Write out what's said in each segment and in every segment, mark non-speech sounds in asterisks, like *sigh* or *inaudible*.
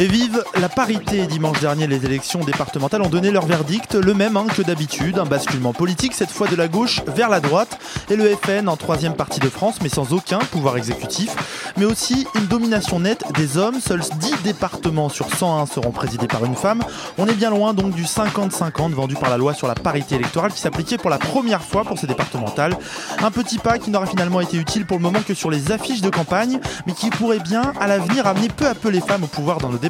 Et vive la parité Dimanche dernier, les élections départementales ont donné leur verdict, le même hein, que d'habitude, un basculement politique, cette fois de la gauche vers la droite, et le FN en troisième partie de France, mais sans aucun pouvoir exécutif, mais aussi une domination nette des hommes. Seuls 10 départements sur 101 seront présidés par une femme. On est bien loin donc du 50-50 vendu par la loi sur la parité électorale qui s'appliquait pour la première fois pour ces départementales. Un petit pas qui n'aura finalement été utile pour le moment que sur les affiches de campagne, mais qui pourrait bien à l'avenir amener peu à peu les femmes au pouvoir dans nos départements.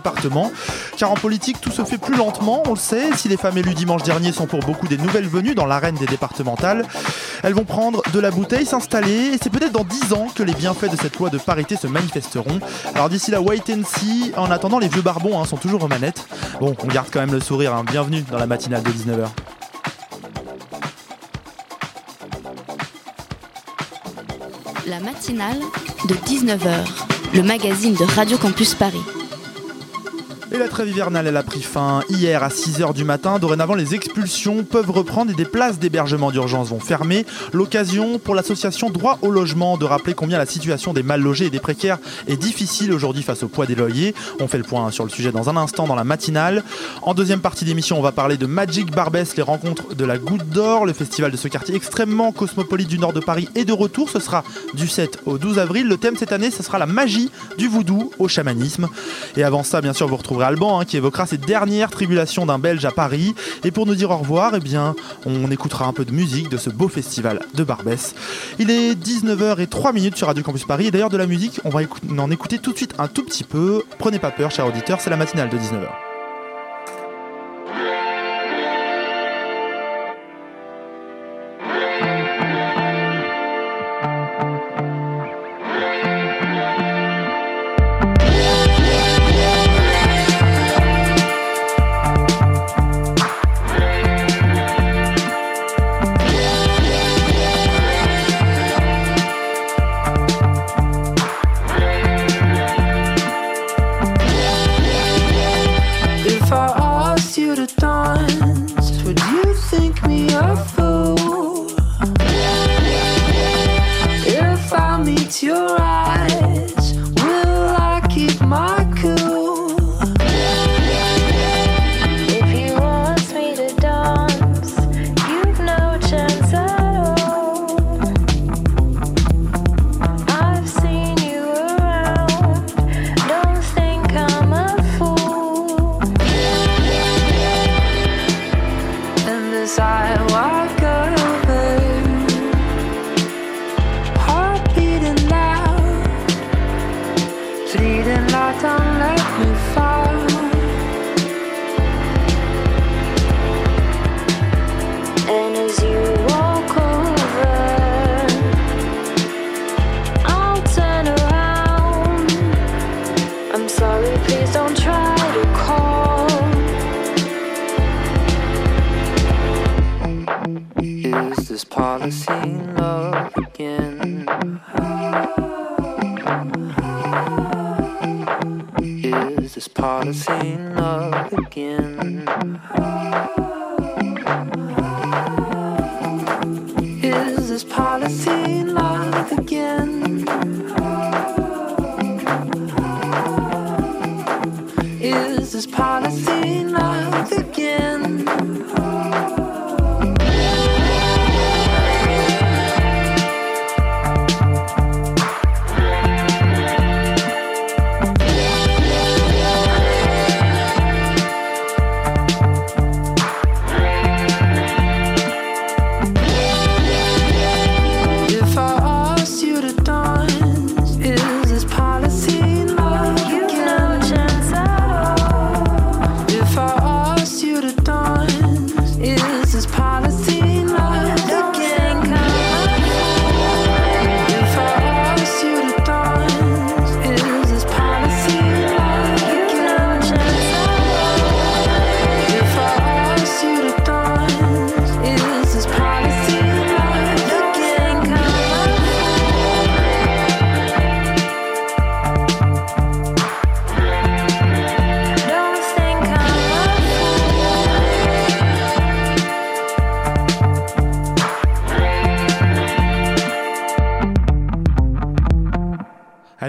Car en politique, tout se fait plus lentement, on le sait. Si les femmes élues dimanche dernier sont pour beaucoup des nouvelles venues dans l'arène des départementales, elles vont prendre de la bouteille, s'installer, et c'est peut-être dans 10 ans que les bienfaits de cette loi de parité se manifesteront. Alors d'ici là, wait and see. En attendant, les vieux barbons hein, sont toujours aux manettes. Bon, on garde quand même le sourire. hein. Bienvenue dans la matinale de 19h. La matinale de 19h, le magazine de Radio Campus Paris. Et la trêve hivernale, elle a pris fin hier à 6h du matin. Dorénavant, les expulsions peuvent reprendre et des places d'hébergement d'urgence vont fermer. L'occasion pour l'association Droit au logement de rappeler combien la situation des mal logés et des précaires est difficile aujourd'hui face au poids des loyers. On fait le point sur le sujet dans un instant dans la matinale. En deuxième partie d'émission, on va parler de Magic Barbès, les rencontres de la Goutte d'Or. Le festival de ce quartier extrêmement cosmopolite du nord de Paris est de retour. Ce sera du 7 au 12 avril. Le thème cette année, ce sera la magie du voodoo au chamanisme. Et avant ça, bien sûr, vous retrouverez Alban hein, qui évoquera ses dernières tribulations d'un Belge à Paris. Et pour nous dire au revoir, eh bien, on écoutera un peu de musique de ce beau festival de Barbès. Il est 19h03 minutes sur Radio Campus Paris. Et d'ailleurs, de la musique, on va en écouter tout de suite un tout petit peu. Prenez pas peur, chers auditeurs, c'est la matinale de 19h. Is this policy love again? Is this policy love again?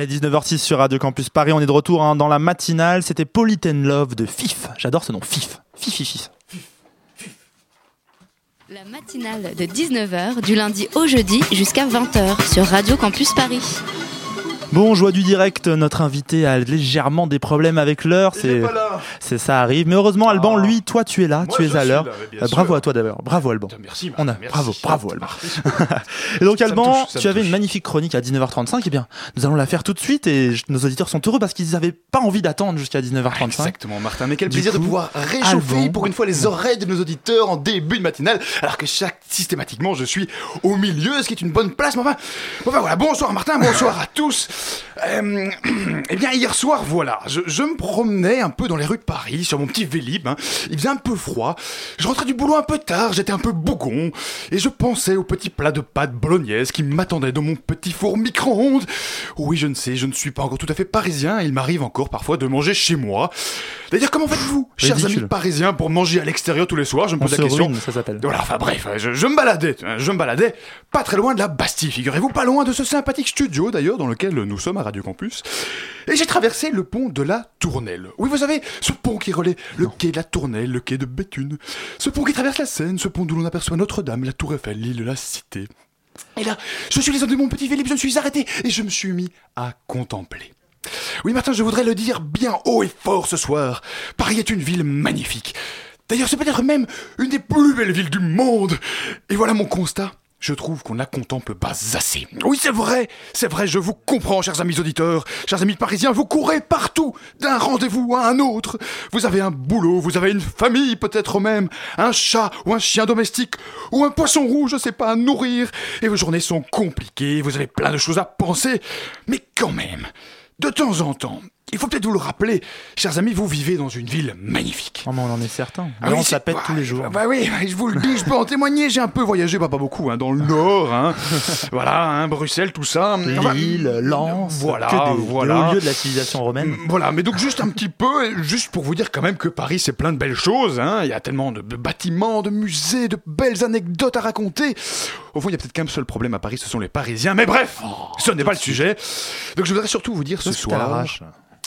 Allez, 19h06 sur Radio Campus Paris, on est de retour hein, dans la matinale. C'était Politen Love de FIF. J'adore ce nom, FIF. FIF, FIF, FIF. La matinale de 19h du lundi au jeudi jusqu'à 20h sur Radio Campus Paris. Bon, joie du direct, notre invité a légèrement des problèmes avec l'heure. C'est, c'est ça arrive. Mais heureusement, Alban, lui, toi, tu es là, tu es à l'heure. Euh, bravo à toi d'abord. Bravo, Alban. Merci, On a, merci. bravo, bravo, Alban. *laughs* et donc, Alban, touche, tu avais touche. une magnifique chronique à 19h35. Eh bien, nous allons la faire tout de suite et nos auditeurs sont heureux parce qu'ils n'avaient pas envie d'attendre jusqu'à 19h35. Exactement, Martin. Mais quel Du plaisir coup, de pouvoir réchauffer Alban. pour une fois les oreilles de nos auditeurs en début de matinale, alors que chaque systématiquement je suis au milieu, ce qui est une bonne place. Mais enfin, enfin voilà. Bonsoir Martin, bonsoir à tous. Euh, *clears throat* eh bien hier soir, voilà, je, je me promenais un peu dans les rues de Paris sur mon petit Vélib. hein. Il faisait un peu froid. Je rentrais du boulot un peu tard, j'étais un peu bougon et je pensais au petit plat de pâtes bolognaise qui m'attendait dans mon petit four micro-ondes. Oui, je ne sais, je ne suis pas encore tout à fait parisien. Il m'arrive encore parfois de manger chez moi. D'ailleurs, comment faites-vous, chers Ridicule. amis parisiens, pour manger à l'extérieur tous les soirs? Je me pose se la question. ruine, ça s'appelle. Voilà, enfin bref, je, je me baladais, hein, je me baladais, pas très loin de la Bastille, figurez-vous, pas loin de ce sympathique studio d'ailleurs dans lequel nous sommes à Radio Campus. Et j'ai traversé le pont de la Tournelle. Oui, vous savez, ce pont qui relaie le quai de la Tournelle, le quai de Béthune. Ce pont qui traverse la Seine, ce pont d'où l'on aperçoit Notre-Dame, la Tour Eiffel, l'île de la Cité. Et là, je suis les de mon petit Philippe, je me suis arrêté et je me suis mis à contempler. Oui, Martin, je voudrais le dire bien haut et fort ce soir. Paris est une ville magnifique. D'ailleurs, c'est peut-être même une des plus belles villes du monde. Et voilà mon constat. Je trouve qu'on la contemple pas assez. Oui, c'est vrai, c'est vrai, je vous comprends, chers amis auditeurs, chers amis parisiens, vous courez partout, d'un rendez-vous à un autre. Vous avez un boulot, vous avez une famille peut-être même, un chat ou un chien domestique, ou un poisson rouge, je sais pas, à nourrir, et vos journées sont compliquées, vous avez plein de choses à penser, mais quand même, de temps en temps, il faut peut-être vous le rappeler, chers amis, vous vivez dans une ville magnifique. Oh, mais on en est certain. Ah oui, on ça pète bah, tous les jours. Bah oui, je vous le dis, je peux en témoigner. J'ai un peu voyagé, bah, pas beaucoup, hein, dans le Nord, hein. *laughs* voilà, hein, Bruxelles, tout ça. Lille, Lens, voilà, que des, voilà. des lieux de la civilisation romaine. Voilà, mais donc juste un petit peu, juste pour vous dire quand même que Paris c'est plein de belles choses. Hein. Il y a tellement de, bâtiments, de musées, de belles anecdotes à raconter. Au fond, il y a peut-être qu'un seul problème à Paris, ce sont les Parisiens. Mais bref, ce n'est pas le sujet. Donc je voudrais surtout vous dire ce soir.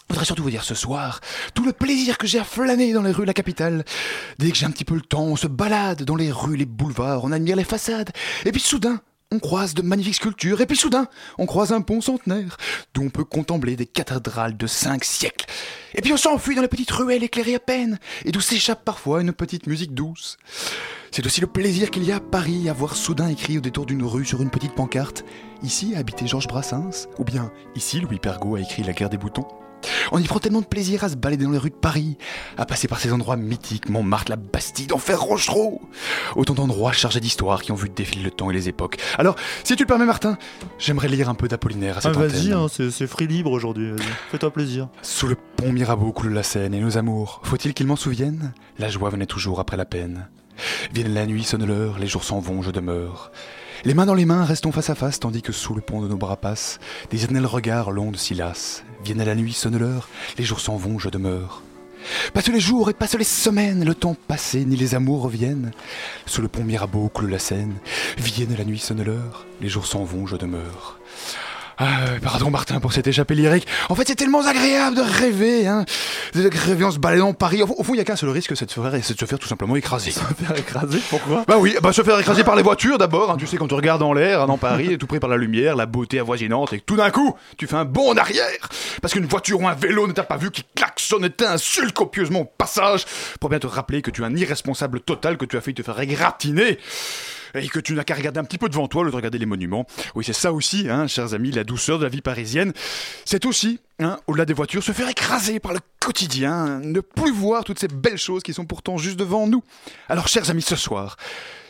Je voudrais surtout vous dire ce soir tout le plaisir que j'ai à flâner dans les rues de la capitale. Dès que j'ai un petit peu le temps, on se balade dans les rues, les boulevards, on admire les façades. Et puis soudain, on croise de magnifiques sculptures. Et puis soudain, on croise un pont centenaire d'où on peut contempler des cathédrales de cinq siècles. Et puis on s'enfuit dans les petites ruelles éclairées à peine et d'où s'échappe parfois une petite musique douce. C'est aussi le plaisir qu'il y a à Paris à voir soudain écrit au détour d'une rue sur une petite pancarte Ici a habité Georges Brassens ou bien Ici Louis Pergaud a écrit La guerre des boutons. On y prend tellement de plaisir à se balader dans les rues de Paris, à passer par ces endroits mythiques, Montmartre, la Bastille, Enfer Rochereau. Autant d'endroits chargés d'histoire qui ont vu défiler le temps et les époques. Alors, si tu le permets, Martin, j'aimerais lire un peu d'Apollinaire à Ah, cette vas-y, antenne. hein, c'est free libre aujourd'hui. vas-y. Fais-toi plaisir. Sous le pont Mirabeau coule la Seine et nos amours, faut-il qu'ils m'en souviennent? La joie venait toujours après la peine. Vienne la nuit, sonne l'heure, les jours s'en vont, je demeure. Les mains dans les mains, restons face à face, tandis que sous le pont de nos bras passent des éternels regards l'onde s'y lasse. Vienne la nuit, sonne l'heure, les jours s'en vont, je demeure. Passent les jours et passent les semaines, le temps passé, ni les amours reviennent. Sous le pont Mirabeau coule la Seine, vienne la nuit, sonne l'heure, les jours s'en vont, je demeure. Ah, euh, pardon Martin pour cette échappée lyrique. En fait, c'est tellement agréable de rêver, hein. De rêver en se baladant Paris. Au fond, il y a qu'un seul risque, c'est de, se faire, c'est de se faire tout simplement écraser. *laughs* Se faire écraser, pourquoi? Bah oui, bah se faire écraser par les voitures d'abord. hein. Tu sais, quand tu regardes en l'air, hein, dans Paris, tout pris par la lumière, la beauté avoisinante, et que tout d'un coup, tu fais un bond en arrière. Parce qu'une voiture ou un vélo ne t'a pas vu qui klaxonne et t'insulte copieusement au passage. Pour bien te rappeler que tu es un irresponsable total, que tu as failli te faire égratigner. Et que tu n'as qu'à regarder un petit peu devant toi, lieu de regarder les monuments. Oui, c'est ça aussi, hein, chers amis, la douceur de la vie parisienne. C'est aussi, hein, au-delà des voitures, se faire écraser par le quotidien, ne plus voir toutes ces belles choses qui sont pourtant juste devant nous. Alors, chers amis, ce soir,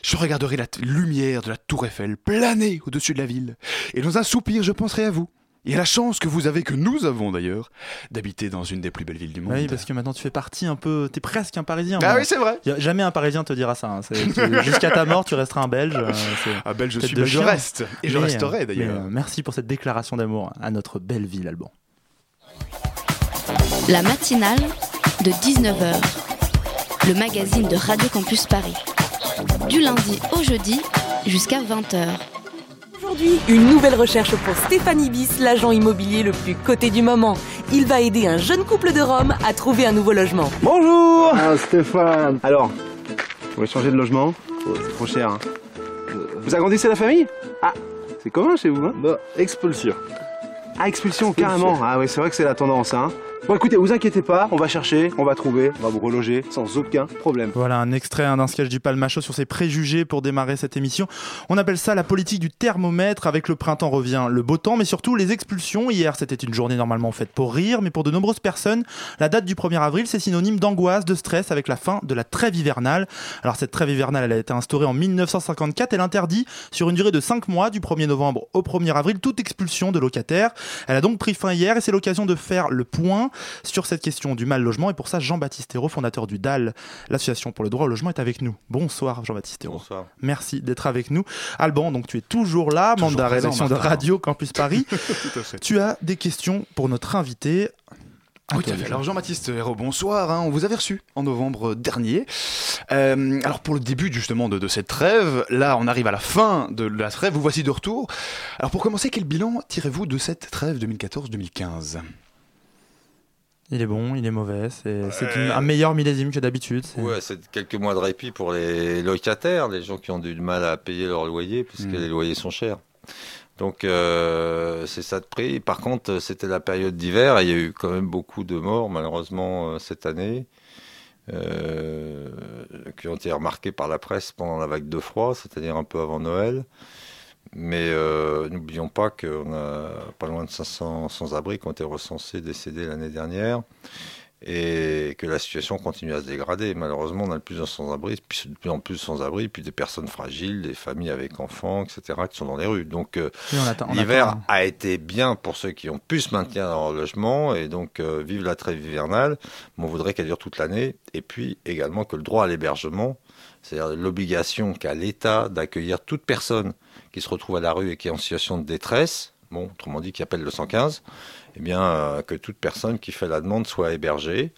je regarderai la lumière de la tour Eiffel planer au-dessus de la ville. Et dans un soupir, je penserai à vous. Et la chance que vous avez, que nous avons d'ailleurs, d'habiter dans une des plus belles villes du monde. Oui, parce que maintenant tu fais partie un peu. T'es presque un Parisien. Ah moi. oui, c'est vrai. Y a- jamais un Parisien te dira ça. hein. *laughs* Jusqu'à ta mort, tu resteras un Belge. euh, c'est Ah, belle, je suis, de je reste. Et je resterai euh, d'ailleurs. mais, euh, merci pour cette déclaration d'amour à notre belle ville, Alban. La matinale de 19h, le magazine de Radio Campus Paris. Du lundi au jeudi jusqu'à 20h. Aujourd'hui, une nouvelle recherche pour Stéphane Ibis, l'agent immobilier le plus coté du moment. Il va aider un jeune couple de Rome à trouver un nouveau logement. Bonjour Ah Stéphane Alors, vous voulez changer de logement Oh, C'est trop cher. hein. Vous agrandissez la famille Ah, c'est commun chez vous, hein Bah, expulsion. Ah, expulsion, carrément. Ah oui, c'est vrai que c'est la tendance, hein. Bon, écoutez, vous inquiétez pas, on va chercher, on va trouver, on va vous reloger sans aucun problème. Voilà un extrait d'un sketch du Palmacho sur ses préjugés pour démarrer cette émission. On appelle ça la politique du thermomètre. Avec le printemps revient le beau temps, mais surtout les expulsions. Hier, c'était une journée normalement faite pour rire, mais pour de nombreuses personnes, la date du 1er avril, c'est synonyme d'angoisse, de stress avec la fin de la trêve hivernale. Alors cette trêve hivernale, elle a été instaurée en 1954. Elle interdit, sur une durée de 5 mois, du 1er novembre au 1er avril, toute expulsion de locataires. Elle a donc pris fin hier et c'est l'occasion de faire le point sur cette question du mal logement. Et pour ça, Jean-Baptiste Hérault, fondateur du DAL, l'association pour le droit au logement, est avec nous. Bonsoir Jean-Baptiste Hérault. Bonsoir. Merci d'être avec nous. Alban, donc tu es toujours là, membre de la rédaction de. Radio Campus Paris. *laughs* Tout à fait. tu as des questions pour notre invité. Oui, toi, tout à fait. déjà. Alors Jean-Baptiste Hérault, bonsoir. hein. On vous avait reçu en novembre dernier. Euh, alors pour le début justement de, de cette trêve, là on arrive à la fin de la trêve, vous voici de retour. Alors pour commencer, quel bilan tirez-vous de cette trêve 2014-2015 Il est bon, il est mauvais. C'est un meilleur millésime que d'habitude. Ouais, c'est quelques mois de répit pour les locataires, les gens qui ont du mal à payer leur loyer, puisque Mm. les loyers sont chers. Donc, euh, c'est ça de prix. Par contre, c'était la période d'hiver et il y a eu quand même beaucoup de morts, malheureusement, euh, cette année, euh, qui ont été remarquées par la presse pendant la vague de froid, c'est-à-dire un peu avant Noël. Mais euh, n'oublions pas qu'on a pas loin de 500 sans-abri qui ont été recensés décédés l'année dernière et que la situation continue à se dégrader. Malheureusement, on a de plus en plus sans-abri, puis de plus en plus sans-abri, puis des personnes fragiles, des familles avec enfants, etc., qui sont dans les rues. Donc, euh, Oui, l'hiver attend. a été bien pour ceux qui ont pu se maintenir dans leur logement, et donc euh, vive la trêve hivernale. Mais on voudrait qu'elle dure toute l'année, et puis également que le droit à l'hébergement, c'est-à-dire l'obligation qu'a l'État d'accueillir toute personne qui se retrouve à la rue et qui est en situation de détresse, bon, autrement dit, qui appelle le 115, eh bien, euh, que toute personne qui fait la demande soit hébergée,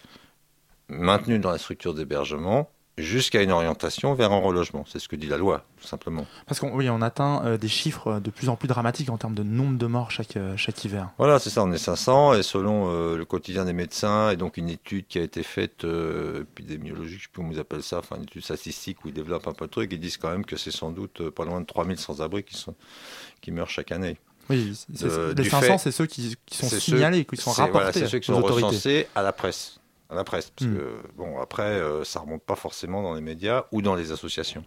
maintenue dans la structure d'hébergement, jusqu'à une orientation vers un relogement. C'est ce que dit la loi, tout simplement. Parce qu'on oui, on atteint euh, des chiffres de plus en plus dramatiques en termes de nombre de morts chaque, euh, chaque hiver. Voilà, c'est ça, on est 500, et selon euh, le quotidien des médecins, et donc une étude qui a été faite, épidémiologique, je sais plus comment ils appellent ça, enfin une étude statistique où ils développent un peu de trucs, ils disent quand même que c'est sans doute pas loin de 3000 sans-abri qui, sont, qui meurent chaque année. Oui, les du 500, fait- c'est ceux qui, qui sont signalés, ceux- qui sont rapportés voilà, c'est ceux qui aux sont recensés à la presse. À la presse, parce Hmm. que, bon, après, euh, ça remonte pas forcément dans les médias ou dans les associations.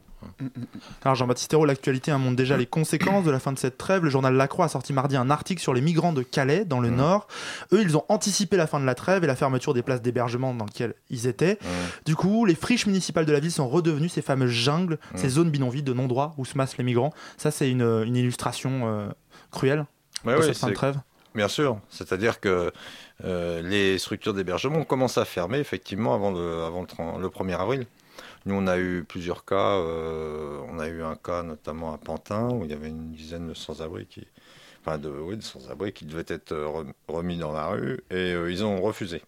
Alors Jean-Baptiste Hérault, l'actualité hein, montre déjà les conséquences de la fin de cette trêve. Le journal La Croix a sorti mardi un article sur les migrants de Calais, dans le Nord. Eux, ils ont anticipé la fin de la trêve et la fermeture des places d'hébergement dans lesquelles ils étaient. Du coup, les friches municipales de la ville sont redevenues ces fameuses jungles, Mm. ces zones bidonvilles de non-droit où se massent les migrants. Ça, c'est une, une illustration euh, cruelle Ouais, de ouais, cette fin de c'est- trêve. Bien sûr, c'est-à-dire que euh, les structures d'hébergement ont commencé à fermer effectivement avant le, avant le, 30 le 1er avril. Nous, on a eu plusieurs cas. euh, on a eu un cas notamment à Pantin où il y avait une dizaine de sans-abri qui, enfin de, sans-abri qui devaient être euh, rem- remis dans la rue et ils ont refusé.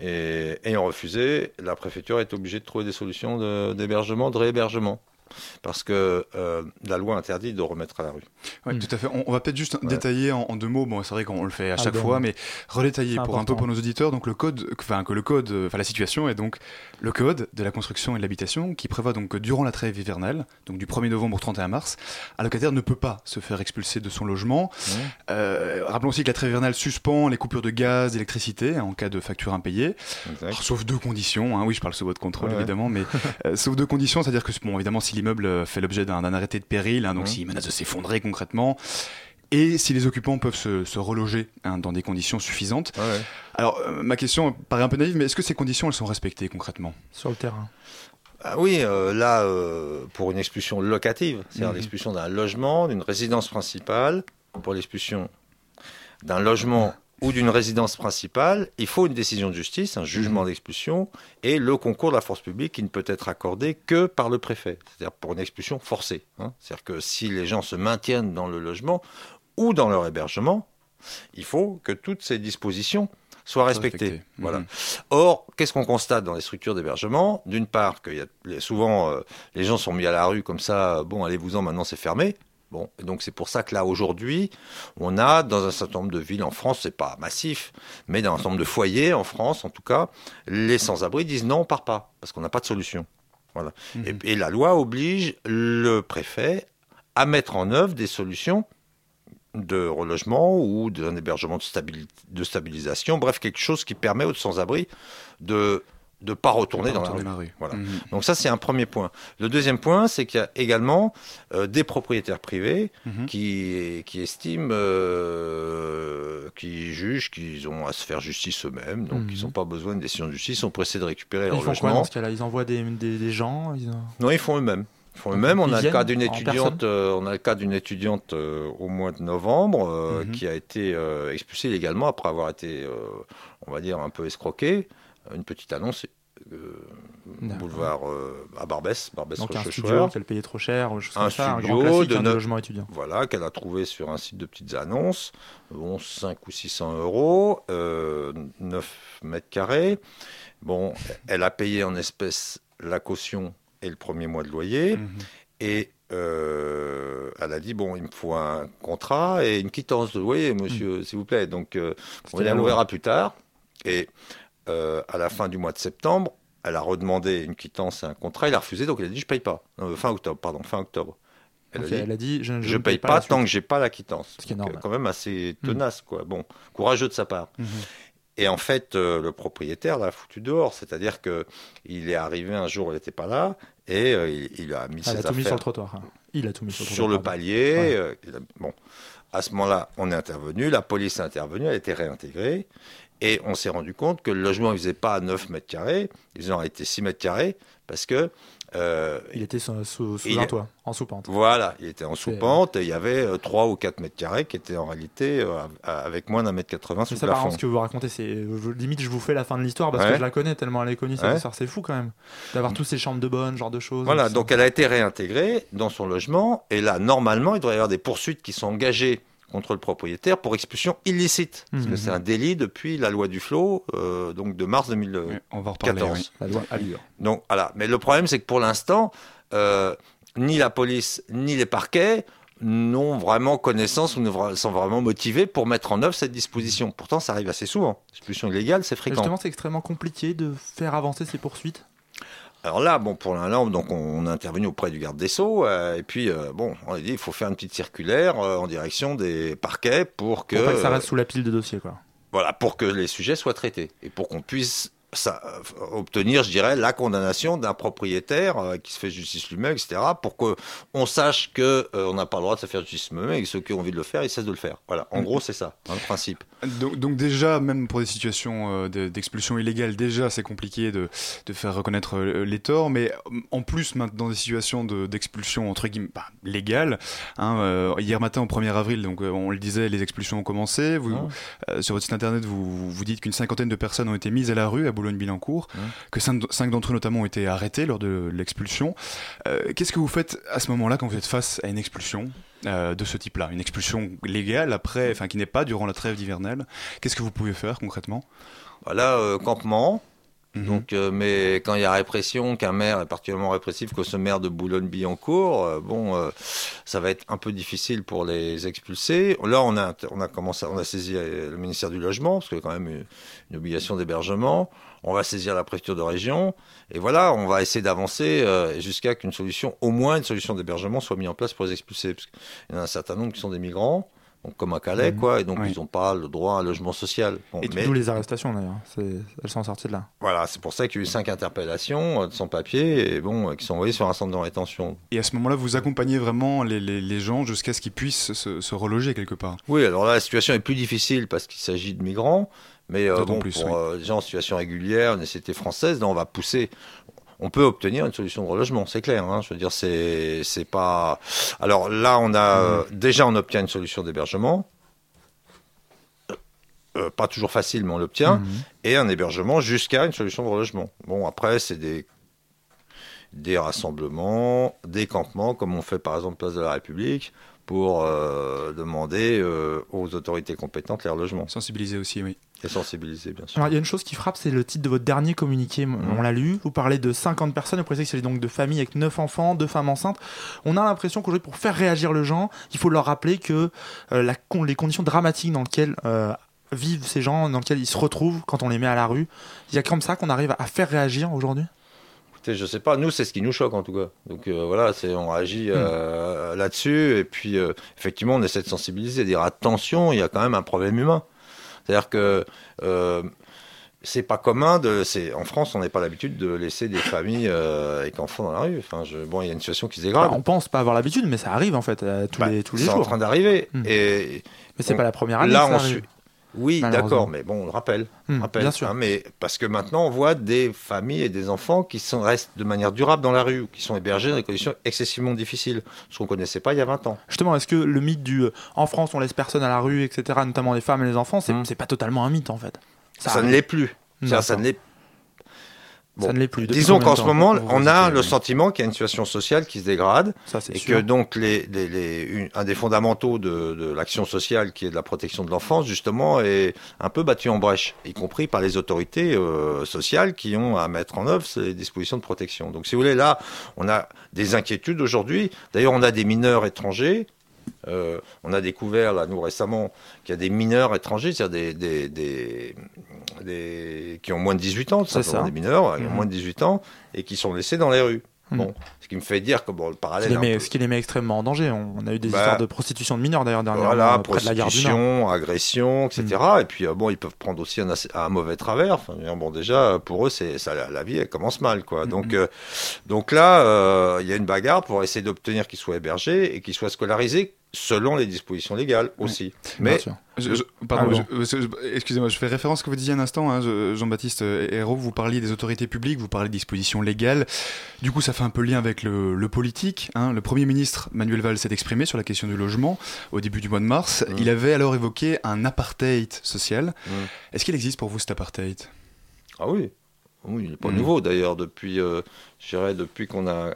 Et ayant refusé, la préfecture est obligée de trouver des solutions d'hébergement, de, réhébergement. Parce que euh, la loi interdit de remettre à la rue. Ouais, tout à fait. On, on va peut-être juste détailler en, en deux mots. Bon, c'est vrai qu'on le fait à Ah, chaque bon. fois, mais redétailler C'est pour un peu pour nos auditeurs. Donc le code, enfin que le code, enfin la situation est donc le code de la construction et de l'habitation qui prévoit donc que durant la trêve hivernale, donc du 1er novembre au 31 mars, un locataire ne peut pas se faire expulser de son logement. Euh, rappelons aussi que la trêve hivernale suspend les coupures de gaz, d'électricité en cas de facture impayée, Alors, sauf deux conditions. hein. oui, je parle sous votre contrôle ouais. évidemment, mais *laughs* euh, sauf deux conditions, c'est-à-dire que bon, évidemment, si l'immeuble fait l'objet d'un arrêté de péril, hein, donc Mhm. s'il menace de s'effondrer concrètement, et si les occupants peuvent se, se reloger hein, dans des conditions suffisantes. Alors, euh, ma question paraît un peu naïve, mais est-ce que ces conditions, elles sont respectées concrètement? Sur le terrain. Ah oui, euh, là, euh, pour une expulsion locative, c'est-à-dire Mhm. l'expulsion d'un logement, d'une résidence principale, pour l'expulsion d'un logement ou d'une résidence principale, il faut une décision de justice, un jugement d'expulsion, et le concours de la force publique qui ne peut être accordé que par le préfet, c'est-à-dire pour une expulsion forcée. hein. C'est-à-dire que si les gens se maintiennent dans le logement ou dans leur hébergement, il faut que toutes ces dispositions soient respectées. respectées. Voilà. Mhm. Or, qu'est-ce qu'on constate dans les structures d'hébergement? D'une part, que y a, les- souvent euh, les gens sont mis à la rue comme ça, bon, allez-vous-en, maintenant c'est fermé. Bon, et donc c'est pour ça que là aujourd'hui, on a dans un certain nombre de villes en France, c'est pas massif, mais dans un certain nombre de foyers en France, en tout cas, les sans-abri disent non, on part pas parce qu'on n'a pas de solution. Voilà. Et, et la loi oblige le préfet à mettre en œuvre des solutions de relogement ou d'un hébergement de, de stabilisation, bref, quelque chose qui permet aux sans-abri de ne pas retourner De pas dans retourner la dans rue. la rue. Voilà. Mhm. Donc ça, c'est un premier point. Le deuxième point, c'est qu'il y a également euh, des propriétaires privés Mhm. qui, qui estiment, euh, qui jugent qu'ils ont à se faire justice eux-mêmes, donc Mhm. ils n'ont pas besoin de décision de justice, ils sont pressés de récupérer leur Ils font quoi logement. dans ce cas-là? Ils envoient des, des, des gens ils- Non, ils font eux-mêmes. Ils font eux-mêmes. On Ils a le cas d'une étudiante, euh, on a le cas d'une étudiante euh, au mois de novembre euh, qui a été euh, expulsée illégalement après avoir été, euh, on va dire, un peu escroquée. Une petite annonce. euh, boulevard euh, à Barbès, Barbès Donc un studio qu'elle payait trop cher, Un comme ça, un studio classique de logement étudiant. Voilà, qu'elle a trouvé sur un site de petites annonces. Bon, 5 ou 600 euros, euh, 9 mètres carrés. Bon, elle a payé en espèces la caution et le premier mois de loyer. Mhm. Et euh, elle a dit bon, il me faut un contrat et une quittance de loyer, monsieur, s'il vous plaît. Donc, euh, on, la verra plus tard. Et euh, à la fin du mois de septembre, elle a redemandé une quittance et un contrat. Il a refusé, donc elle a dit je paye pas. Euh, fin octobre, pardon, fin octobre. Elle a dit, elle a dit je, ne paye pas, suite. tant que j'ai pas la quittance. Ce qui est Donc, normal. euh, quand même assez Hmm. tenace, quoi. Bon, courageux de sa part. Mhm. Et en fait, euh, le propriétaire l'a foutu dehors. C'est-à-dire que il est arrivé un jour, il n'était pas là, et euh, il, il a mis Elle ses a tout mis sur le trottoir. hein. Il a tout mis sur le trottoir. sur le palier. Ouais. euh, il a- bon, à ce moment-là, on est intervenu, la police est intervenue, elle a été réintégrée, et on s'est rendu compte que le logement ne faisait pas 9 mètres carrés, ils en été 6 mètres carrés, parce que euh, Il était sous, Il un toit, en sous-pente. voilà, il était en sous-pente, et il y avait 3 ou 4 mètres carrés qui étaient en réalité euh, avec moins d'un mètre 80 sous ça, par plafond. exemple, ce que vous racontez, c'est limite, je vous fais la fin de l'histoire parce Ouais. que je la connais tellement elle est connue cette Ouais. histoire. C'est fou quand même d'avoir tous ces chambres de bonne, genre de choses. Voilà, donc elle a été réintégrée dans son logement, et là, normalement, il devrait y avoir des poursuites qui sont engagées contre le propriétaire pour expulsion illicite. Parce que Mhm. c'est un délit depuis la loi du flot, euh, donc de mars 2014. Ouais, on va reparler. oui. la loi Allure. Donc voilà, mais le problème c'est que pour l'instant, euh, ni la police ni les parquets n'ont vraiment connaissance ou ne sont vraiment motivés pour mettre en œuvre cette disposition. Pourtant, ça arrive assez souvent. L'expulsion illégale, c'est fréquent. Justement, c'est extrêmement compliqué de faire avancer ces poursuites. Alors là, bon, pour l'instant, donc on a intervenu auprès du garde des Sceaux, euh, et puis euh, bon, on a dit il faut faire une petite circulaire euh, en direction des parquets pour que, Pour pas que ça reste sous la pile de dossiers, quoi. voilà, pour que les sujets soient traités et pour qu'on puisse ça, euh, obtenir, je dirais, la condamnation d'un propriétaire euh, qui se fait justice lui-même, etc., pour que on sache que euh, on n'a pas le droit de se faire justice lui-même et que ceux qui ont envie de le faire, ils cessent de le faire. Voilà, en Mhm. gros, c'est ça, hein, le principe. Donc, donc déjà, même pour des situations euh, de- d'expulsion illégale, déjà c'est compliqué de, de faire reconnaître les torts, mais en plus maintenant des situations de- d'expulsion entre guillemets bah, légale. hein, hier matin au 1er avril, donc on le disait, les expulsions ont commencé. Vous, Ah. sur votre site internet, vous, vous dites qu'une cinquantaine de personnes ont été mises à la rue à Boulogne-Billancourt, Ouais. que cinq, d'entre eux notamment ont été arrêtés lors de l'expulsion. Euh, Qu'est-ce que vous faites à ce moment-là quand vous êtes face à une expulsion euh, de ce type-là, une expulsion légale après, enfin qui n'est pas durant la trêve hivernale Qu'est-ce que vous pouvez faire concrètement? Voilà, euh, campement. Mhm. Donc, euh, mais quand il y a répression, qu'un maire est particulièrement répressif que ce maire de Boulogne-Billancourt, euh, bon, euh, ça va être un peu difficile pour les expulser. Là, on a, on a commencé, on a saisi le ministère du Logement, parce qu'il y a quand même une, une obligation d'hébergement. On va saisir la préfecture de région. Et voilà, on va essayer d'avancer euh, jusqu'à qu'une solution, au moins une solution d'hébergement soit mise en place pour les expulser. Parce qu'il y en a un certain nombre qui sont des migrants. Donc, comme à Calais, Mhm. quoi, et donc Oui. ils n'ont pas le droit à un logement social. Bon, Et mais- d'où les arrestations d'ailleurs. Elles sont sorties de là. voilà, c'est pour ça qu'il y a eu cinq interpellations euh, de sans papier et bon, euh, qui sont envoyées sur un centre de rétention. Et à ce moment-là, vous accompagnez vraiment les, les- les gens jusqu'à ce qu'ils puissent se, se reloger quelque part. Oui, alors là, la situation est plus difficile parce qu'il s'agit de migrants, mais euh, bon, plus, pour oui. euh, les gens en situation régulière, une nécessité française, là, on va pousser. On peut obtenir une solution de relogement, c'est clair. Hein, je veux dire, c'est c'est pas. Alors là, on a Mmh. euh, déjà on obtient une solution d'hébergement. Euh, pas toujours facile, mais on l'obtient. Mhm. et un hébergement jusqu'à une solution de relogement. Bon, après, c'est des, des rassemblements, des campements, comme on fait par exemple Place de la République. pour euh, demander aux autorités compétentes les relogements. Sensibiliser aussi, oui. Et sensibiliser, bien sûr. Alors, il y a une chose qui frappe, c'est le titre de votre dernier communiqué. Mmh. On l'a lu. Vous parlez de 50 personnes. Vous précisez que c'est donc de familles avec 9 enfants, 2 femmes enceintes. On a l'impression qu'aujourd'hui, pour faire réagir le gens, il faut leur rappeler que euh, la con- les conditions dramatiques dans lesquelles euh, vivent ces gens, dans lesquelles ils se retrouvent quand on les met à la rue, il y a comme ça qu'on arrive à faire réagir aujourd'hui? Écoutez, je sais pas, nous c'est ce qui nous choque en tout cas. Donc euh, voilà, c'est on réagit euh, là-dessus et puis effectivement on essaie de sensibiliser, dire attention, il y a quand même un problème humain. C'est-à-dire que euh, c'est pas commun de, c'est en France on n'a pas l'habitude de laisser des familles euh, avec enfants dans la rue. Enfin, je, bon, il y a une situation qui se dégrade. Enfin, On pense pas avoir l'habitude, mais ça arrive en fait euh, tous les, tous les c'est jours. en train d'arriver. Hmm. Et Mais c'est pas la première année Là, ça on arrive. Oui, d'accord, mais bon, on le rappelle. Hmm, le rappelle, bien sûr. hein, mais parce que maintenant, on voit des familles et des enfants qui sont, restent de manière durable dans la rue, ou qui sont hébergés dans des conditions excessivement difficiles, ce qu'on connaissait pas il y a 20 ans. Justement, est-ce que le mythe du euh, en France on laisse personne à la rue, etc., notamment les femmes et les enfants, c'est Hmm. c'est pas totalement un mythe en fait Ça, ne l'est plus. D'accord. Ça, ça ne l'est Ça ne l'est plus. Depuis Disons qu'en ce moment, on a le sentiment qu'il y a une situation sociale qui se dégrade Ça, c'est et sûr. que donc les, les- les- une- un des fondamentaux de, de l'action sociale, qui est de la protection de l'enfance, justement, est un peu battu en brèche, y compris par les autorités euh, sociales qui ont à mettre en œuvre ces dispositions de protection. Donc, si vous voulez, là, on a des inquiétudes aujourd'hui. D'ailleurs, on a des mineurs étrangers. Euh, on a découvert, là, nous, récemment, qu'il y a des mineurs étrangers, c'est-à-dire des, des, des, des- qui ont moins de 18 ans, tout simplement, ça. des mineurs qui ont Mhm. moins de 18 ans, et qui sont laissés dans les rues. Bon, ce qui me fait dire que bon, le Ce parallèle. qui, les est un met, peu- ce qui les met extrêmement en danger. On, on a eu des Bah, histoires de prostitution de mineurs d'ailleurs dernièrement Voilà, près de la gare du Nord. prostitution, agression, etc. Et puis euh, bon, ils peuvent prendre aussi un, mauvais travers. Enfin, bon, déjà pour eux, c'est ça, la, la vie elle commence mal, quoi. Donc, euh, donc là, euh, il y a une bagarre pour essayer d'obtenir qu'ils soient hébergés et qu'ils soient scolarisés selon les dispositions légales aussi. Mais Je- je- pardon, Ah je- excusez-moi, je fais référence à ce que vous disiez un instant, hein, je- Jean-Baptiste Hérault, vous parliez des autorités publiques, vous parlez de dispositions légales. Du coup, ça fait un peu lien avec le, le politique. hein. Le Premier ministre Manuel Valls s'est exprimé sur la question du logement au début du mois de mars. Mmh. Il avait alors évoqué un apartheid social. Mm. Est-ce qu'il existe pour vous cet apartheid? Ah oui, oui, il n'est pas Mhm. nouveau d'ailleurs depuis, euh, je dirais, depuis qu'on a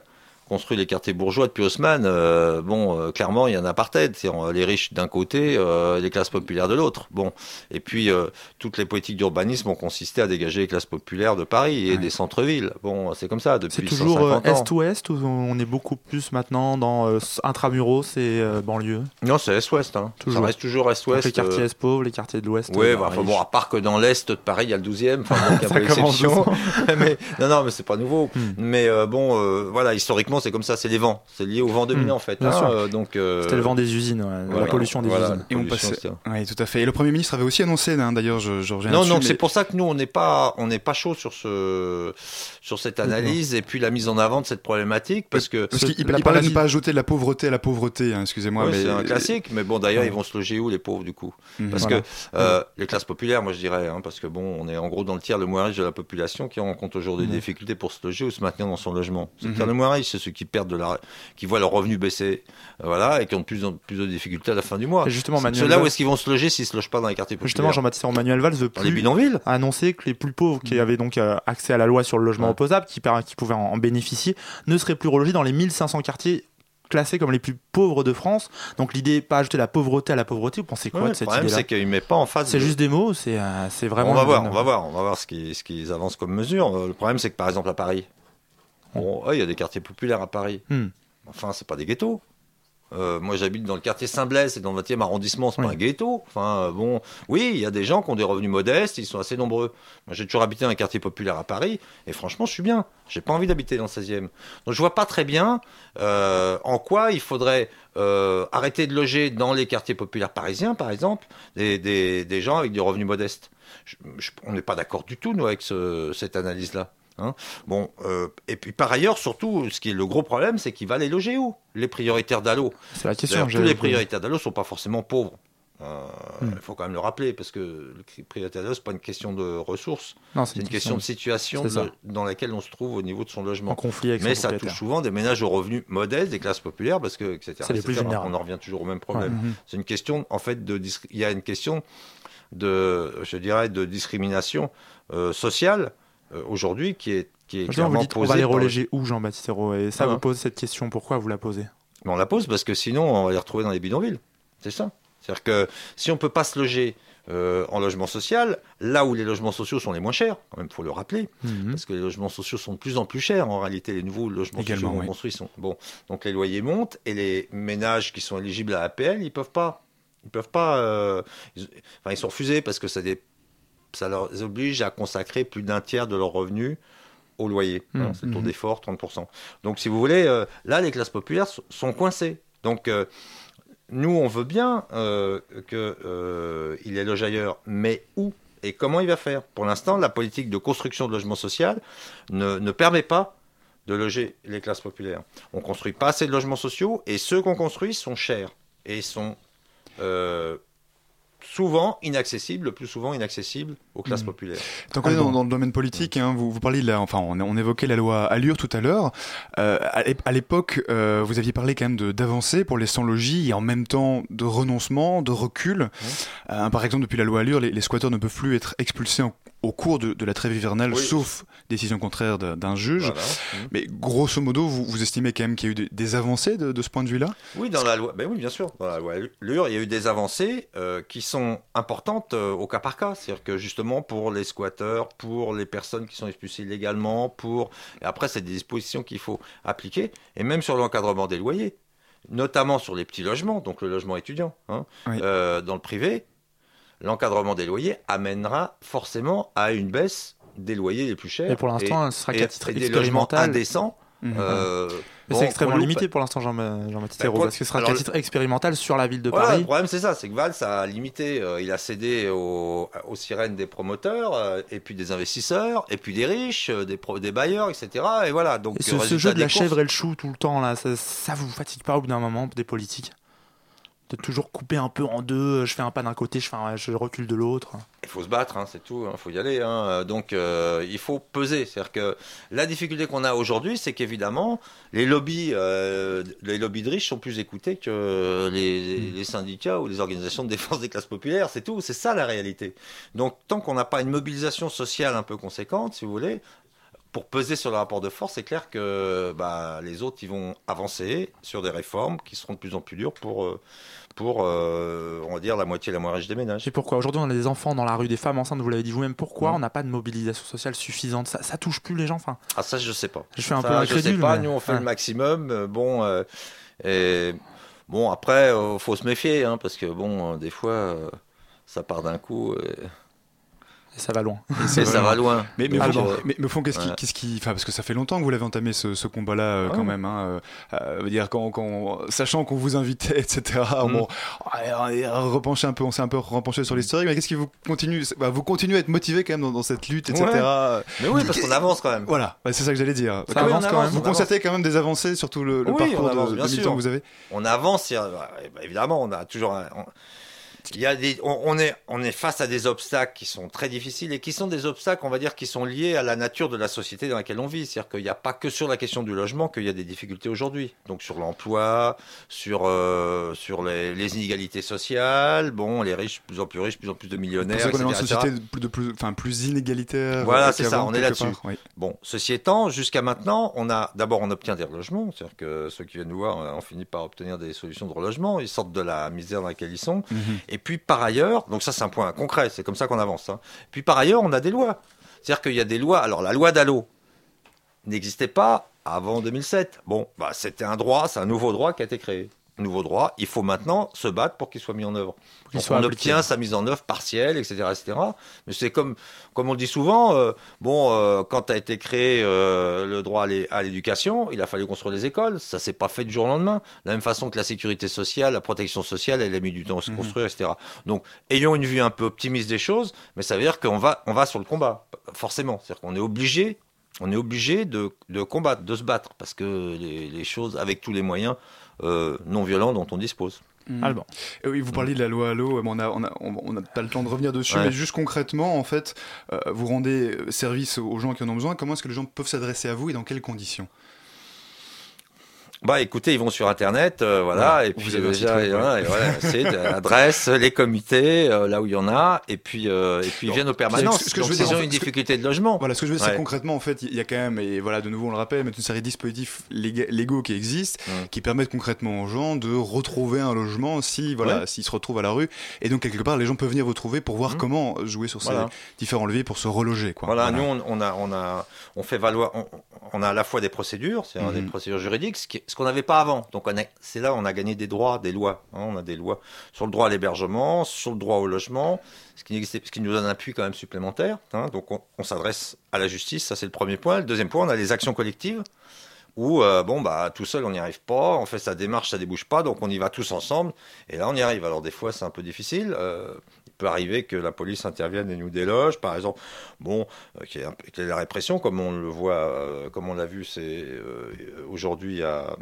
construit les quartiers bourgeois depuis Haussmann. euh, bon, euh, clairement, il y a un apartheid, c'est les riches d'un côté, euh, les classes populaires de l'autre. Bon, et puis toutes les politiques d'urbanisme ont consisté à dégager les classes populaires de Paris et des centres-villes. Bon, c'est comme ça C'est depuis toujours 150 ans. est-ouest ou on est beaucoup plus maintenant dans intramuros et banlieue? Non, c'est est-ouest. Hein. Toujours. Ça reste toujours est-ouest. les quartiers est pauvres, les quartiers de l'ouest. Oui, bah, enfin, bon, à part que dans l'Est de Paris, il y a le 12e, enfin, *laughs* donc Ça commence *laughs* mais, non, non, mais c'est pas nouveau. Hmm. Mais bon, voilà, historiquement, c'est comme ça, c'est les vents. C'est lié au vent dominant, Hmm, en fait. bien hein, sûr. euh, donc, euh, C'était le vent des usines, ouais, voilà, la pollution des voilà, usines. Et on passe-. Oui, tout à fait. Et le Premier ministre avait aussi annoncé, hein, d'ailleurs, je, je reviens Non, mais- c'est pour ça que nous, on n'est pas, on n'est pas chaud sur ce, sur cette analyse et puis la mise en avant de cette problématique parce que Parce qu'il il la parlait de ne pas ajouter de la pauvreté à la pauvreté, hein, excusez-moi. Oui, mais c'est un classique, mais bon, d'ailleurs, Ouais. ils vont se loger où, les pauvres, du coup? Mhm. Parce Voilà. que euh, les classes populaires, moi, je dirais, hein, parce que bon, on est en gros dans le tiers le moins riche de la population qui rencontre aujourd'hui des difficultés pour se loger ou se maintenir dans son logement. C'est le Mhm. tiers le moins riche, c'est ceux qui perdent de la, qui voient leur revenu baisser, euh, voilà, et qui ont de plus en plus de difficultés à la fin du mois. Et justement, C'est Manuel Ceux-là, où est-ce qu'ils vont se loger s'ils se logent pas dans les quartiers populaires Justement, Jean-Baptiste Emmanuel Valls veut plus a annoncé que les plus pauvres qui avaient donc euh, accès à la loi sur le logement Ouais. opposable, qui, qui pouvaient en, en bénéficier, ne seraient plus relogés dans les 1500 quartiers classés comme les plus pauvres de France. Donc l'idée, pas ajouter la pauvreté à la pauvreté, vous pensez quoi Ouais, de Le cette problème, idée-là c'est qu'il met pas en face. C'est de- juste des mots, c'est euh, c'est vraiment. on va voir, on va voir, on va voir ce qu'ils ce qu'ils avancent comme mesure. Le problème, c'est que par exemple à Paris, bon, ouais, il y a des quartiers populaires à Paris. Hmm. Enfin, c'est pas des ghettos. Euh, moi, j'habite dans le quartier Saint-Blaise, et dans le 20e arrondissement, c'est Oui. pas un ghetto. Enfin, euh, bon, oui, il y a des gens qui ont des revenus modestes, ils sont assez nombreux. Moi, j'ai toujours habité dans un quartier populaire à Paris, et franchement, je suis bien. J'ai pas envie d'habiter dans le 16e. Donc, je vois pas très bien euh, en quoi il faudrait arrêter de loger dans les quartiers populaires parisiens, par exemple, des, des, des gens avec des revenus modestes. Je- je- on n'est pas d'accord du tout, nous, avec ce- cette analyse-là. Hein bon, euh, et puis par ailleurs, surtout, ce qui est le gros problème, c'est qu'il va les loger où? Les prioritaires d'Allo. C'est la question. Tous les prioritaires d'Allo sont pas forcément pauvres. Euh, Il Hmm. faut quand même le rappeler, parce que le prioritaire d'Allo, c'est pas une question de ressources, c'est une question de situation de- dans laquelle on se trouve au niveau de son logement. En conflit avec Mais ça touche souvent des ménages aux revenus modestes, des classes populaires, parce que, etc. Plus etc. vulnérables. On en revient toujours au même problème. Ouais. C'est une question, en fait, de il y a une question de, je dirais, de discrimination euh, sociale euh, aujourd'hui qui est, qui est Justement, vous clairement dites on posée va les reléger où, Jean-Baptiste Hérault Et ça Ah. vous pose cette question. Pourquoi vous la posez Mais on la pose parce que sinon, on va les retrouver dans les bidonvilles. C'est ça. C'est-à-dire que si on peut pas se loger euh, en logement social, là où les logements sociaux sont les moins chers, quand même, faut le rappeler, Mhm. parce que les logements sociaux sont de plus en plus chers. En réalité, les nouveaux logements Également, sociaux oui. qu'on construit sont bon. Donc les loyers montent et les ménages qui sont éligibles à l'APL, ils peuvent pas, ils peuvent pas, euh, ils, enfin ils sont refusés parce que ça, dé- ça leur oblige à consacrer plus d'un tiers de leurs revenus au loyer. Hein, c'est le taux d'effort, 30%. Donc si vous voulez, euh, là les classes populaires so- sont coincées. Donc euh, nous, on veut bien euh, qu'il les loge ailleurs, mais où et comment il va faire? Pour l'instant, la politique de construction de logement social ne, ne permet pas de loger les classes populaires. On construit pas assez de logements sociaux et ceux qu'on construit sont chers et sont euh, souvent inaccessibles, le plus souvent inaccessibles aux classes Mhm. populaires. Tant qu'on est dans, dans le domaine politique, hein, vous, vous parliez de la, enfin, on, on évoquait la loi Allure tout à l'heure. Euh, à l'ép- à l'époque, euh, vous aviez parlé quand même de- d'avancées pour les sans-logis et en même temps de renoncement, de recul. Euh, par exemple, depuis la loi Allure, les, les squatteurs ne peuvent plus être expulsés en- au cours de, de la trêve hivernale, Oui. sauf décision contraire d'un juge. Voilà. Mhm. Mais grosso modo, vous, vous estimez quand même qu'il y a eu des, des avancées de, de ce point de vue-là? Oui, dans la loi, ben oui, bien sûr, dans la loi Allure, il y a eu des avancées euh, qui sont importantes euh, au cas par cas. C'est-à-dire que justement pour les squatteurs, pour les personnes qui sont expulsées illégalement, pour et après c'est des dispositions qu'il faut appliquer, et même sur l'encadrement des loyers, notamment sur les petits logements, donc le logement étudiant, hein, Oui. euh, dans le privé, l'encadrement des loyers amènera forcément à une baisse des loyers les plus chers. Et pour l'instant, ce sera et- qu'à titre et des logements expérimental. indécents. Mhm. euh, bon, c'est extrêmement limité pour l'instant, Jean- Jean-Baptiste Ben, Hérault, pour- parce que ce sera qu'à le- titre expérimental sur la ville de Voilà, Paris. le problème c'est ça, c'est que Valls a limité, euh, il a cédé aux, aux sirènes des promoteurs, euh, et puis des investisseurs, et puis des riches, des, pro- des bailleurs, etc. Et voilà. Donc Et ce, jeu de la courses- chèvre et le chou tout le temps, là, ça, ça vous fatigue pas au bout d'un moment, des politiques? De toujours couper un peu en deux, je fais un pas d'un côté, je, fais un- je recule de l'autre. Il faut se battre, hein, c'est tout, il faut y aller. hein. Donc euh, il faut peser. C'est-à-dire que la difficulté qu'on a aujourd'hui, c'est qu'évidemment, les lobbies, euh, les lobbies de riches sont plus écoutés que les, les syndicats ou les organisations de défense des classes populaires. C'est tout, c'est ça la réalité. Donc tant qu'on n'a pas une mobilisation sociale un peu conséquente, si vous voulez, pour peser sur le rapport de force, c'est clair que bah, les autres ils vont avancer sur des réformes qui seront de plus en plus dures pour, euh, pour euh, on va dire, la moitié, la moins riche des ménages. Et pourquoi Aujourd'hui, on a des enfants dans la rue, des femmes enceintes, vous l'avez dit vous-même. Pourquoi on n'a pas de mobilisation sociale suffisante? Ça, ça touche plus les gens. Enfin, Ah ça je sais pas. Je fais un Ça, peu Je sais incrédule, pas. mais- Nous on fait ouais. le maximum. euh, Bon euh, et bon après euh, faut se méfier hein, parce que bon des fois ça part d'un coup et, et ça va loin. et ça va loin. Mais, mais, euh, mais, mais au fond, qu'est-ce qui, ouais. qu'est-ce qui, enfin, parce que ça fait longtemps que vous l'avez entamé ce, ce combat-là euh, quand Ouais. même, hein, euh, euh, veut dire quand, quand, sachant qu'on vous invitait, *laughs* etc. Mm. Bon, on est repenché un peu, on s'est un peu repenché sur l'historique, mais qu'est-ce qui vous continue, bah, vous continuez à être motivé quand même dans, dans cette lutte, etc. Ouais. Mais oui parce qu'on avance quand même. Voilà, bah, c'est ça que j'allais dire. Ça Quand avance même, quand même. Vous on avance. constatez quand même des avancées, surtout le, le Oui, parcours avance, de, que vous avez. on avance. bah, évidemment, on a toujours. un- on- il y a des, on, on est, on est face à des obstacles qui sont très difficiles et qui sont des obstacles, on va dire, qui sont liés à la nature de la société dans laquelle on vit. C'est-à-dire qu'il n'y a pas que sur la question du logement qu'il y a des difficultés aujourd'hui. Donc sur l'emploi, sur, euh, sur les, les inégalités sociales, bon, les riches, plus en plus riches, plus en plus de millionnaires, pensez qu'on est dans une société de plus, de plus, enfin, plus inégalitaire Voilà, euh, c'est ça, on est là-dessus. oui. Bon, ceci étant, jusqu'à maintenant, on a d'abord on obtient des relogements, c'est-à-dire que ceux qui viennent nous voir, on finit par obtenir des solutions de relogement, ils sortent de la misère dans laquelle ils sont. Mhm. Et puis par ailleurs, donc ça c'est un point concret, c'est comme ça qu'on avance. hein. Puis par ailleurs, on a des lois. C'est-à-dire qu'il y a des lois. Alors la loi d'Allo n'existait pas avant 2007. Bon, bah, c'était un droit, c'est un nouveau droit qui a été créé. Nouveau droit, il faut maintenant se battre pour qu'il soit mis en œuvre. Donc, on appliqué. obtient sa mise en œuvre partielle, etc., etc. Mais c'est comme, comme on le dit souvent, euh, bon, euh, quand a été créé euh, le droit à l'é- à l'éducation, il a fallu construire les écoles. Ça s'est pas fait du jour au lendemain. De la même façon que la sécurité sociale, la protection sociale, elle a mis du temps à se Mhm. construire, etc. Donc, ayons une vue un peu optimiste des choses, mais ça veut dire qu'on va, on va sur le combat, forcément. C'est-à-dire qu'on est obligé, on est obligé de, de combattre, de se battre, parce que les, les choses, avec tous les moyens euh, non violents dont on dispose. Alban. Et oui, vous parliez de la loi Allo, on a, on a, on on a pas le temps de revenir dessus, Ouais. mais juste concrètement, en fait, euh, vous rendez service aux gens qui en ont besoin. Comment est-ce que les gens peuvent s'adresser à vous et dans quelles conditions? Bah écoutez, ils vont sur internet, euh, voilà, Voilà. et puis déjà, voilà, ouais. et voilà, c'est *laughs* l'adresse, les comités, euh, là où il y en a, et puis euh, et puis ils viennent aux Ce permanences. ce que je veux dire, ils ont une difficulté de logement. Voilà, ce que je veux dire, c'est Ouais. concrètement, en fait, il y a quand même, et voilà, de nouveau, on le rappelle, mais une série de dispositifs léga- légaux qui existent, qui permettent concrètement aux gens de retrouver un logement si, voilà, Ouais. s'ils se retrouvent à la rue. Et donc, quelque part, les gens peuvent venir vous trouver pour voir Mm. comment jouer sur ces Voilà. différents leviers pour se reloger, quoi. Voilà, nous on, on a on a on fait valoir on, on a à la fois des procédures, c'est-à-dire Mhm. des procédures juridiques, ce qui- ce qu'on n'avait pas avant. Donc c'est là on a gagné des droits, des lois. hein. on a des lois sur le droit à l'hébergement, sur le droit au logement, ce qui nous donne un appui quand même supplémentaire. hein. donc on, on s'adresse à la justice, ça c'est le premier point. Le deuxième point, on a les actions collectives où euh, bon bah tout seul on n'y arrive pas, on fait sa démarche, ça débouche pas, donc on y va tous ensemble et là on y arrive. Alors des fois c'est un peu difficile. euh, il peut arriver que la police intervienne et nous déloge, par exemple. Bon, euh, qu'il y, ait y la répression, comme on le voit, euh, comme on l'a vu, c'est aujourd'hui à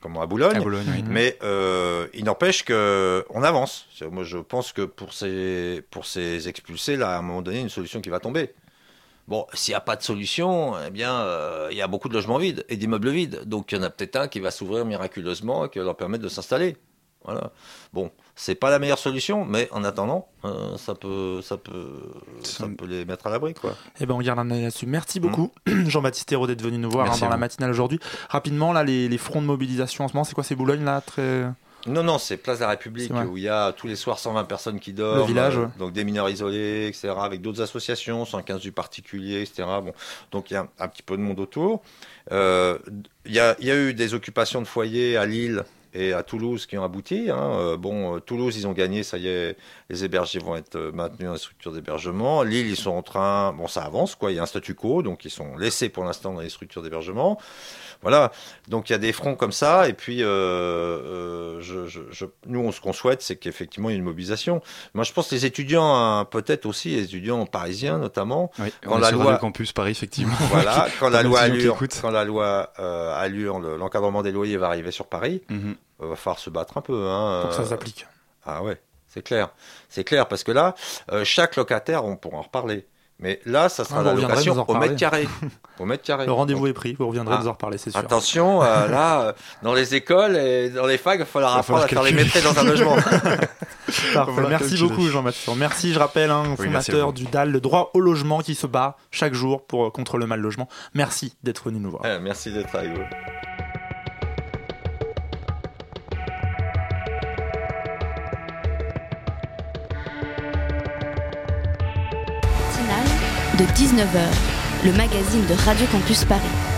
comment à Boulogne. À Boulogne, oui. Mais il n'empêche que on avance. Moi, je pense que pour ces pour ces expulsés, là, à un moment donné, une solution qui va tomber. Bon, s'il n'y a pas de solution, eh bien, euh, il y a beaucoup de logements vides et d'immeubles vides. Donc, il y en a peut-être un qui va s'ouvrir miraculeusement et qui va leur permettre de s'installer. Voilà. Bon, c'est pas la meilleure solution, mais en attendant, euh, ça peut, ça peut, ça peut les mettre à l'abri, quoi. Eh ben, on garde un œil là-dessus. Merci beaucoup, *clears throat* Jean-Baptiste Hérault, d'être venu nous voir hein, dans la matinale aujourd'hui. Rapidement, là, les, les fronts de mobilisation en ce moment, c'est quoi C'est Boulogne, là très... Non, non, c'est Place de la République où il y a tous les soirs 120 personnes qui dorment. Le village, euh, ouais. Donc des mineurs isolés, etc. Avec d'autres associations, 115 du particulier, etc. Bon, donc il y a un, petit peu de monde autour. Euh, Il y, a, il y a eu des occupations de foyers à Lille et à Toulouse qui ont abouti. hein. Euh, bon, Toulouse, ils ont gagné, ça y est, les hébergés vont être maintenus dans les structures d'hébergement. Lille, ils sont en train, bon, ça avance, quoi. Il y a un statu quo, donc ils sont laissés pour l'instant dans les structures d'hébergement. Voilà. Donc il y a des fronts comme ça, et puis euh, euh, je, je, je- nous, ce qu'on souhaite, c'est qu'effectivement il y ait une mobilisation. Moi, je pense que les étudiants, hein, peut-être aussi les étudiants parisiens notamment, Oui, quand on la loi Campus Paris, effectivement. *laughs* voilà, *laughs* quand la loi Allure, quand la loi euh, Allure, l'encadrement des loyers va arriver sur Paris, Mhm. il va falloir se battre un peu. Hein, pour que ça euh, s'applique. ah ouais, c'est clair. C'est clair parce que là, euh, chaque locataire, on pourra en reparler. Mais là, ça sera Ah, la location au mètre carré. *laughs* au mètre carré. Le rendez-vous est pris, vous reviendrez Ah. nous en reparler, c'est sûr. Attention, euh, *laughs* là, euh, dans les écoles et dans les facs, il va falloir apprendre à faire les métiers dans un logement. *laughs* Parfait. Merci beaucoup Jean-Baptiste. Merci, je rappelle, hein, Oui, fondateur du DAL, le droit au logement qui se bat chaque jour pour, contre le mal logement. Merci d'être venu nous voir. Ouais, Merci d'être avec vous. De 19h, le magazine de Radio Campus Paris.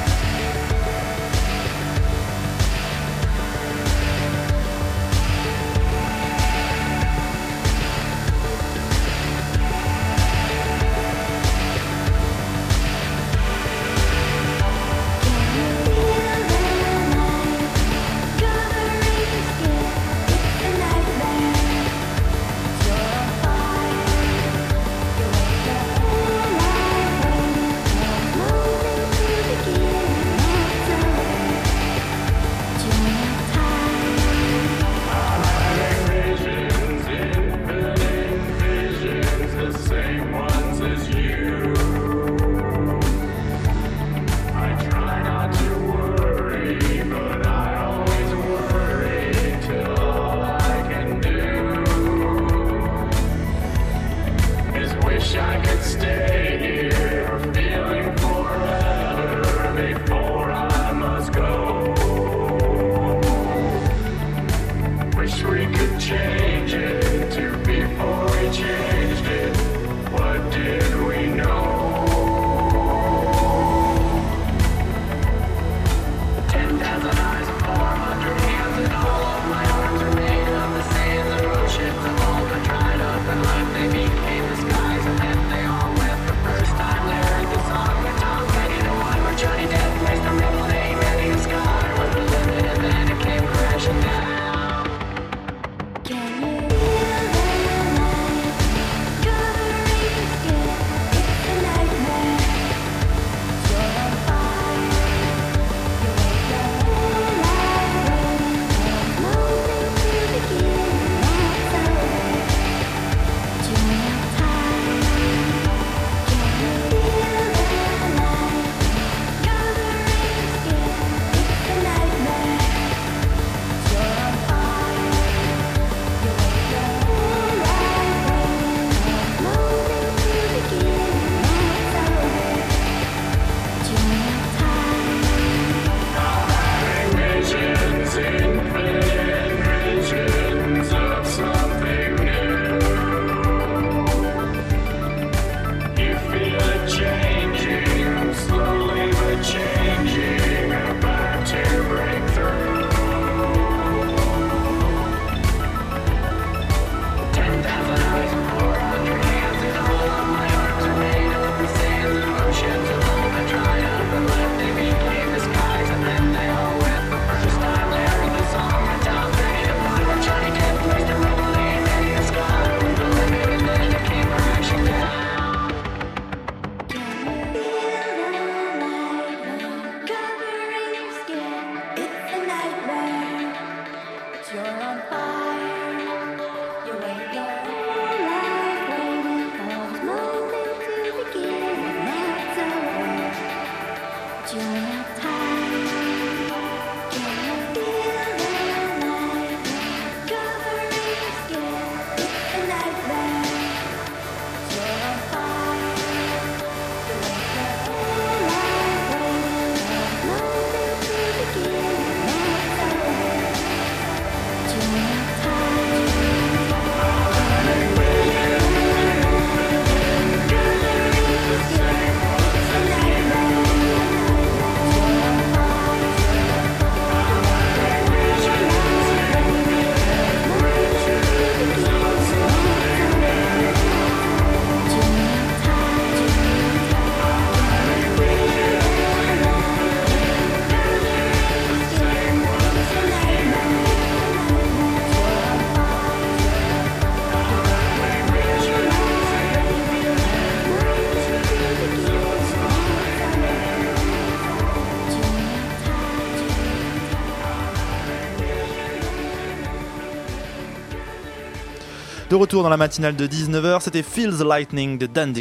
De retour dans la matinale de 19h, c'était Feels the Lightning de Dan.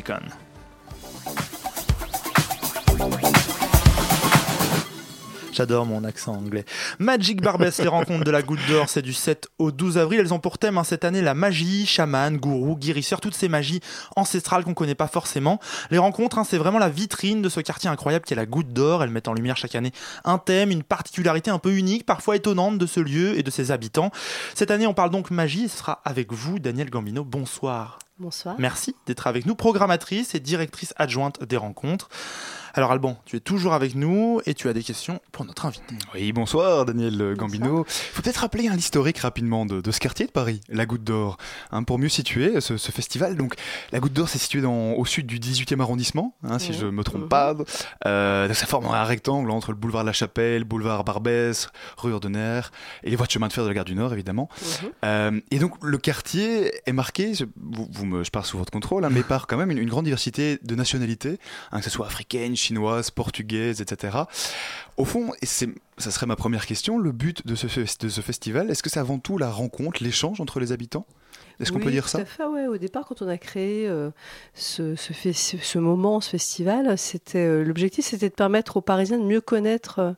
J'adore mon accent anglais. Magic Barbès, les rencontres de la Goutte d'Or, c'est du 7 au 12 avril. Elles ont pour thème hein, cette année la magie, chaman, gourou, guérisseur, toutes ces magies ancestrales qu'on connaît pas forcément. Les rencontres, hein, c'est vraiment la vitrine de ce quartier incroyable qui est la Goutte d'Or. Elles mettent en lumière chaque année un thème, une particularité un peu unique, parfois étonnante de ce lieu et de ses habitants. Cette année, on parle donc magie et ce sera avec vous, Daniel Gambino. Bonsoir. Bonsoir. Merci d'être avec nous, programmatrice et directrice adjointe des rencontres. Alors Alban, tu es toujours avec nous et tu as des questions pour notre invité. Oui, bonsoir Daniel Gambino. Il faut peut-être rappeler un l'historique rapidement de, de, ce quartier de Paris, la Goutte d'Or, hein, pour mieux situer ce, ce, festival. Donc la Goutte d'Or, c'est situé dans, au sud du 18e arrondissement, hein, si mmh. je me trompe mmh. pas. Euh, ça forme un rectangle entre le boulevard de la Chapelle, boulevard Barbès, rue Ordener et les voies de chemin de fer de la gare du Nord, évidemment. Mmh. Euh, et donc le quartier est marqué, vous, vous me, je pars sous votre contrôle, hein, mais par quand même une, une grande diversité de nationalités, hein, que ce soit africaine, chinoise, portugaise, etc. Au fond, et ça serait ma première question, le but de ce, de ce festival, est-ce que c'est avant tout la rencontre, l'échange entre les habitants? Est-ce qu'on oui, peut dire ça tout à fait, ouais. Au départ, quand on a créé euh, ce, moment, ce festival, c'était euh, l'objectif, c'était de permettre aux Parisiens de mieux connaître euh,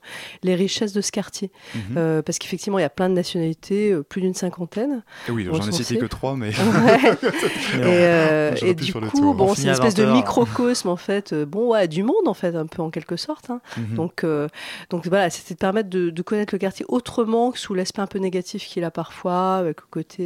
les richesses de ce quartier, mm -hmm. parce qu'effectivement, il y a plein de nationalités, plus d'une cinquantaine. Et oui, j'en ai cité que trois, mais. Ouais. *laughs* et, et du coup, bon, c'est une espèce de microcosme en fait, bon, ouais, du monde en fait, un peu en quelque sorte. Hein. Mm -hmm. Donc, donc voilà, c'était de permettre de, de, connaître le quartier autrement que sous l'aspect un peu négatif qu'il a parfois, avec le côté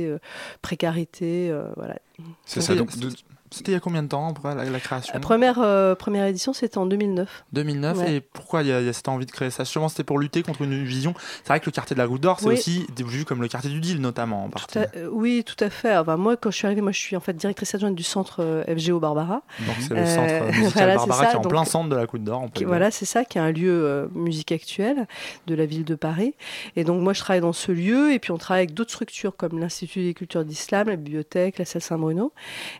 précarité. Euh, voilà. C'est ça. Donc, de... C'était il y a combien de temps la, la création La première, euh, première édition, c'était en 2009. 2009 ouais. Et pourquoi il y, a, il y, a cette envie de créer ça? Sûrement, c'était pour lutter contre une vision. C'est vrai que le quartier de la Goutte d'Or, c'est oui. aussi vu comme le quartier du Deal, notamment. En partie. Tout à, euh, oui, tout à fait. Enfin, moi, quand je suis arrivée, moi, je suis en fait directrice adjointe du centre euh, FGO Barbara. Donc, c'est le centre *laughs* musical voilà, Barbara ça. qui est en Donc, plein centre de la Goutte d'Or. Voilà, c'est ça, qui est un lieu musique actuelle de la ville de Paris. Et donc, moi, je travaille dans ce lieu. Et puis, on travaille avec d'autres structures comme l'Institut des cultures d'islam, la bibliothèque, la salle Saint-Bruno.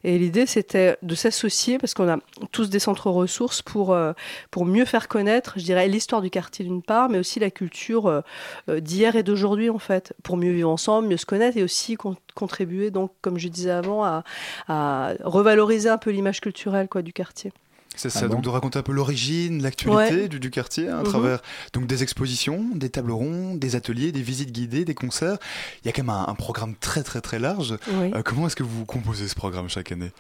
Et l'idée, c'était de s'associer parce qu'on a tous des centres ressources pour, euh, pour mieux faire connaître, je dirais, l'histoire du quartier d'une part, mais aussi la culture euh, d'hier et d'aujourd'hui en fait, pour mieux vivre ensemble, mieux se connaître et aussi con contribuer, donc, comme je disais avant, à, à revaloriser un peu l'image culturelle quoi, du quartier. C'est ça, ah bon donc de raconter un peu l'origine, l'actualité ouais. du, du, quartier hein, à mmh. travers donc des expositions, des tables rondes, des ateliers, des visites guidées, des concerts. Il y a quand même un, un programme très très très large. Oui. Euh, comment est-ce que vous composez ce programme chaque année?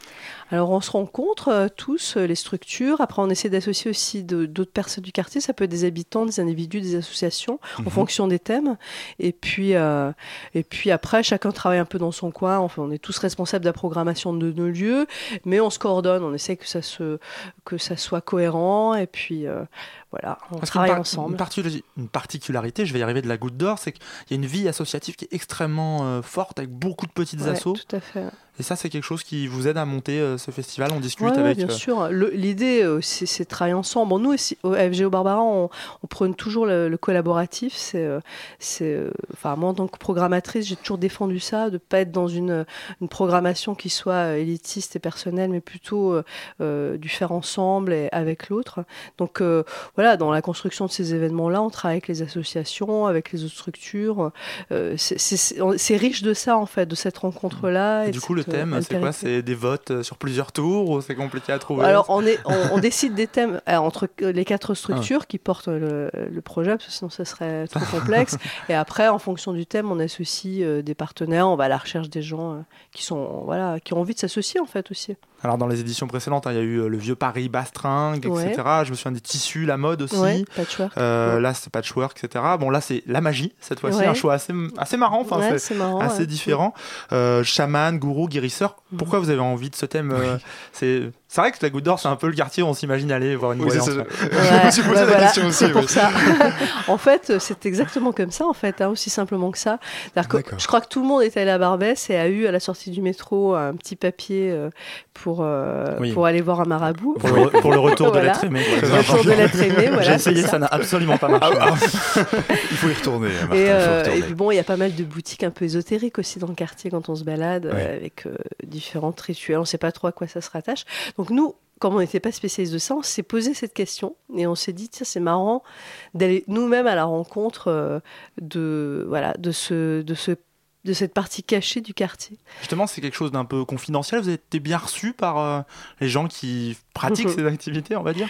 Alors on se rencontre euh, tous, euh, les structures. Après on essaie d'associer aussi d'autres personnes du quartier. Ça peut être des habitants, des individus, des associations, mmh. en fonction des thèmes. Et puis, euh, et puis après, chacun travaille un peu dans son coin. Enfin, on est tous responsables de la programmation de nos lieux, mais on se coordonne. On essaie que ça se que ça soit cohérent et puis euh, voilà, on Parce travaille par ensemble. Une, particul une, particularité, je vais y arriver de la Goutte d'Or, c'est qu'il y a une vie associative qui est extrêmement euh, forte avec beaucoup de petites ouais, assos. Tout à fait. Et ça, c'est quelque chose qui vous aide à monter euh, ce festival. On discute ouais, avec. bien euh... sûr. L'idée, c'est de travailler ensemble. Bon, nous, aussi, au FGO Barbara, on, on prône toujours le, le collaboratif. C'est, enfin, moi, en tant que programmatrice, j'ai toujours défendu ça, de ne pas être dans une, une programmation qui soit élitiste et personnelle, mais plutôt du faire ensemble et avec l'autre. Donc, voilà, dans la construction de ces événements-là, on travaille avec les associations, avec les autres structures. Euh, c'est riche de ça, en fait, de cette rencontre-là. Et, et du coup, le thème, c'est quoi? C'est des votes sur plusieurs tours ou c'est compliqué à trouver? Alors, on, est, on, on décide des thèmes euh, entre les quatre structures ah. qui portent le, le, projet, parce que sinon, ça serait trop complexe. et après, en fonction du thème, on associe euh, des partenaires, on va à la recherche des gens euh, qui, sont, voilà, qui ont envie de s'associer, en fait, aussi. Alors dans les éditions précédentes, hein, il y a eu euh, le vieux Paris, Bastringue, etc. Ouais. Je me souviens des tissus, la mode aussi. Ouais, patchwork. Euh, ouais. Là, c'est patchwork, etc. Bon, là, c'est la magie cette fois-ci, un choix assez, assez marrant, enfin, assez différent. Euh, chaman, gourou, guérisseur. Pourquoi vous avez envie de ce thème euh, C'est c'est vrai que la Goutte d'Or, c'est un peu le quartier où on s'imagine aller voir une oui. Ouais, *laughs* je me suis posé bah, la voilà, question aussi. pour ça. *laughs* en fait, c'est exactement comme ça, en fait, hein, aussi simplement que ça. Que je crois que tout le monde est allé à Barbès et a eu à la sortie du métro un petit papier euh, pour, euh, oui. pour aller voir un marabout. Pour le, pour le retour voilà. de l'être aimé. Le retour de l'être aimé, voilà. J'ai essayé, ça n'a absolument pas marché. Ah, ah. *laughs* il faut y retourner. Martin, et, euh, retourner. et, puis bon, il y a pas mal de boutiques un peu ésotériques aussi dans le quartier quand on se balade, ouais. avec euh, différentes rituels. On ne sait pas trop à quoi ça se rattache. Donc nous, comme on n'était pas spécialiste de ça, on s'est posé cette question et on s'est dit tiens c'est marrant d'aller nous-mêmes à la rencontre euh, de voilà de ce de ce de cette partie cachée du quartier. Justement, c'est quelque chose d'un peu confidentiel. Vous avez été bien reçu par euh, les gens qui pratiquent *laughs* ces activités, on va dire?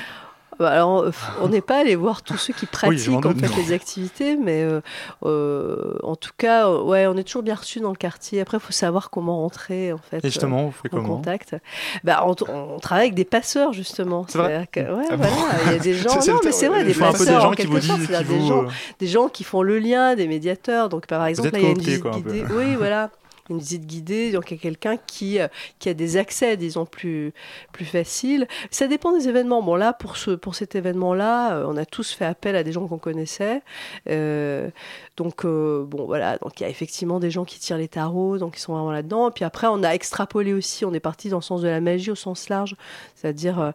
Alors, euh, on n'est pas allé voir tous ceux qui *laughs* pratiquent en fait les activités, mais euh, euh, en tout cas, ouais, on est toujours bien reçus dans le quartier. Après, il faut savoir comment rentrer en fait. Et justement, vous faites en comment contact. Bah, on, on travaille avec des passeurs justement. C'est vrai que- ouais, Ah voilà, il y a des *laughs* gens. Non, mais c'est vrai, des peu des passeurs gens en qui sorte, qui des vous, gens, euh, des gens qui font le lien, des médiateurs. Donc, par exemple, là, il y a une visite guidée. Oui, voilà une visite guidée, donc il y a quelqu'un qui, euh, qui a des accès, disons, plus, plus faciles. Ça dépend des événements. Bon, là, pour, ce, pour cet événement-là, euh, on a tous fait appel à des gens qu'on connaissait. Euh, donc, euh, bon, voilà, donc il y a effectivement des gens qui tirent les tarots, donc ils sont vraiment là-dedans. Puis après, on a extrapolé aussi, on est parti dans le sens de la magie au sens large, c'est-à-dire euh,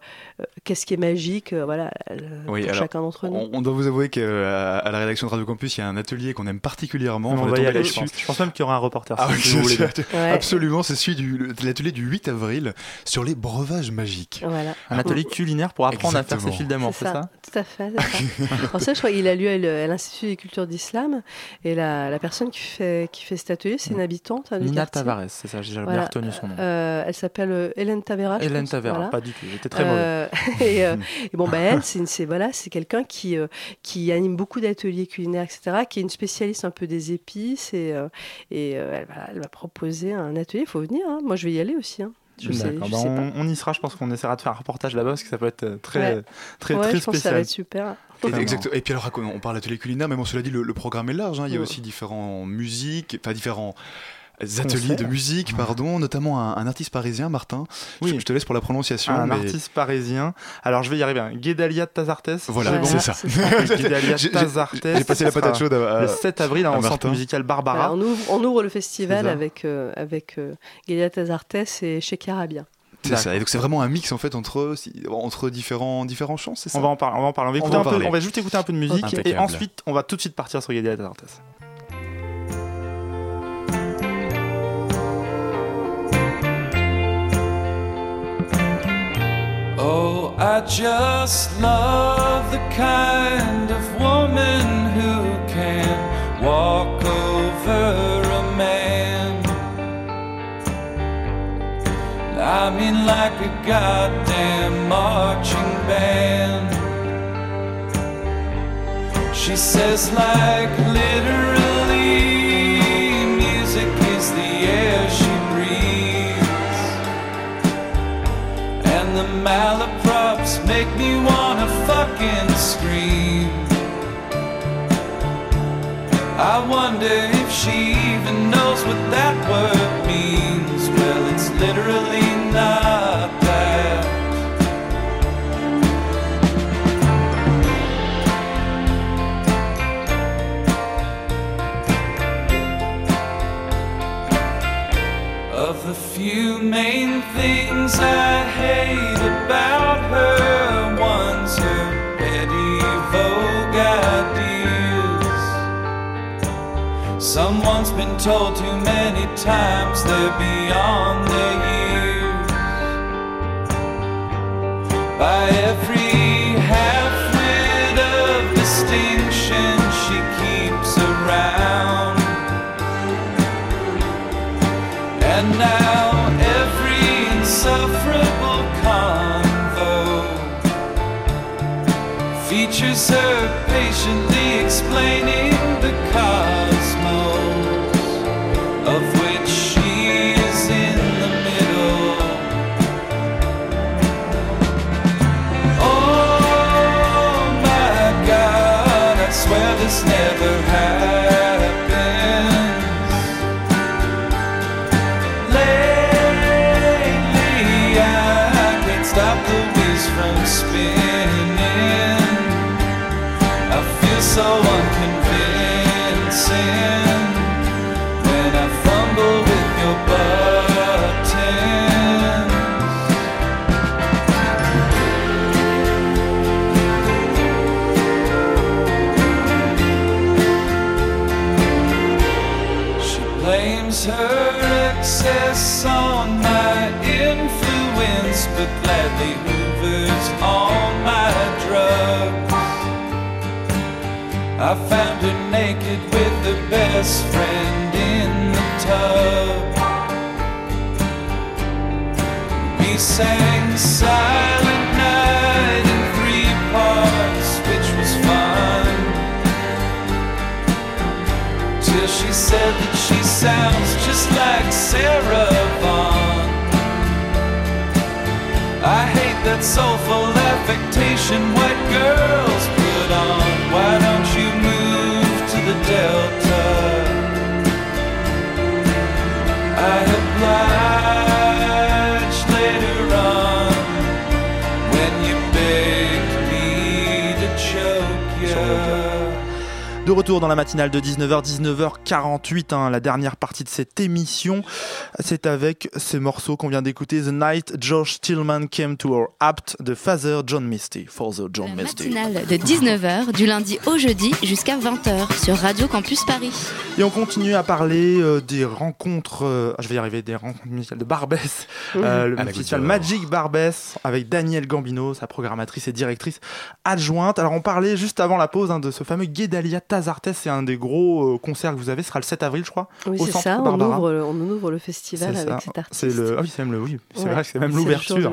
qu'est-ce qui est magique, euh, voilà, Oui, pour alors, chacun d'entre nous. On, on doit vous avouer qu'à à la rédaction de Radio Campus, il y a un atelier qu'on aime particulièrement. On va y aller, je pense. Je pense même qu'il y aura un reporter. Ah oui, vous bien. *laughs* Ouais. absolument, c'est celui du le- l'atelier du 8 avril sur les breuvages magiques. Voilà. Un atelier culinaire pour apprendre à faire ses fils d'amour, c'est ça Tout à fait. ça. *laughs* Alors ça, je crois qu'il a lieu à l'Institut des cultures d'islam. Et la, la personne qui fait, qui fait cet atelier, c'est une habitante hein, du Nina quartier. Tavares, c'est ça, j'ai bien Voilà. retenu son nom. Euh, elle s'appelle euh, Hélène Tavera. Hélène Tavera, voilà. pas du tout, j'étais très Euh, *laughs* et, euh, et bon, bah, elle, c'est voilà, c'est quelqu'un qui, euh, qui anime beaucoup d'ateliers culinaires, etc., qui est une spécialiste un peu des épices. Et, euh, et euh, elle, voilà, elle proposé un atelier. Il faut venir. hein. Moi, je vais y aller aussi. hein. Je sais, D'accord, je bah, sais pas. on, y sera, je pense qu'on essaiera de faire un reportage là-bas parce que ça peut être euh, très, Ouais. très, Ouais, très je pense que ça spécial. va être super. Et, exact- et puis alors, on parle d'atelier culinaire, mais bon, cela dit, le, le programme est large. hein. Il y a Ouais. aussi différents musiques, enfin différents ateliers de musique, pardon, notamment un, un artiste parisien, Martin. Oui. Je, je te laisse pour la prononciation. Un mais- artiste parisien. Alors je vais y arriver. hein. Guédalia Tazartes. Voilà, C'est bon c'est ça. c'est ça. *laughs* *laughs* Guédalia Tazartes. j'ai passé la patate chaude à- à- Le 7 avril hein, au centre musical Barbara. Voilà, on, ouvre, on ouvre le festival avec, euh, avec euh, Galia Tazartes et Sheikh Arabia. C'est ça. Et donc c'est vraiment un mix en fait entre, différents, différents chants, c'est ça? On va en parler. On va en parler. On va, On écouter va un en peu- on va juste écouter un peu de musique et ensuite on va tout de suite partir sur Guédalia Tazartes. Oh, I just love the kind of woman who can walk over a man. I mean, like a goddamn marching band. She says, like literally, malaprops make me wanna fucking scream. I wonder if she even knows what that word the few main things I hate about her, one's her petty vogue ideas. Someone's been told too many times they're beyond their years. By her patiently explaining the cosmos sang Silent Night in three parts, which was fun. Till she said that she sounds just like Sarah Vaughan. I hate that soulful affectation white girls put on. Why don't you move to the Delta? I obliged De retour dans la matinale de 19h, 19h48, hein, la dernière partie de cette émission, c'est avec ce morceau qu'on vient d'écouter, The Night Josh Tillman Came to Our Apt de Father John Misty, Father John Misty. Matinale de 19h du lundi au jeudi jusqu'à 20h sur Radio Campus Paris. Et on continue à parler euh, des rencontres, euh, je vais y arriver, des rencontres musicales de Barbès, euh, le la festival. Magic Barbès avec Danielle Gambino, sa programmatrice et directrice adjointe. Alors on parlait juste avant la pause hein, de ce fameux Guédalia Tazartes, c'est un des gros euh, concerts que vous avez, ce sera le 7 avril je crois, Oui, c'est ça. On ouvre, le- on ouvre le festival C'est avec ça. cet artiste. C'est le, ah oui, c'est même le, oui, c'est Ouais. vrai que c'est même de l'ouverture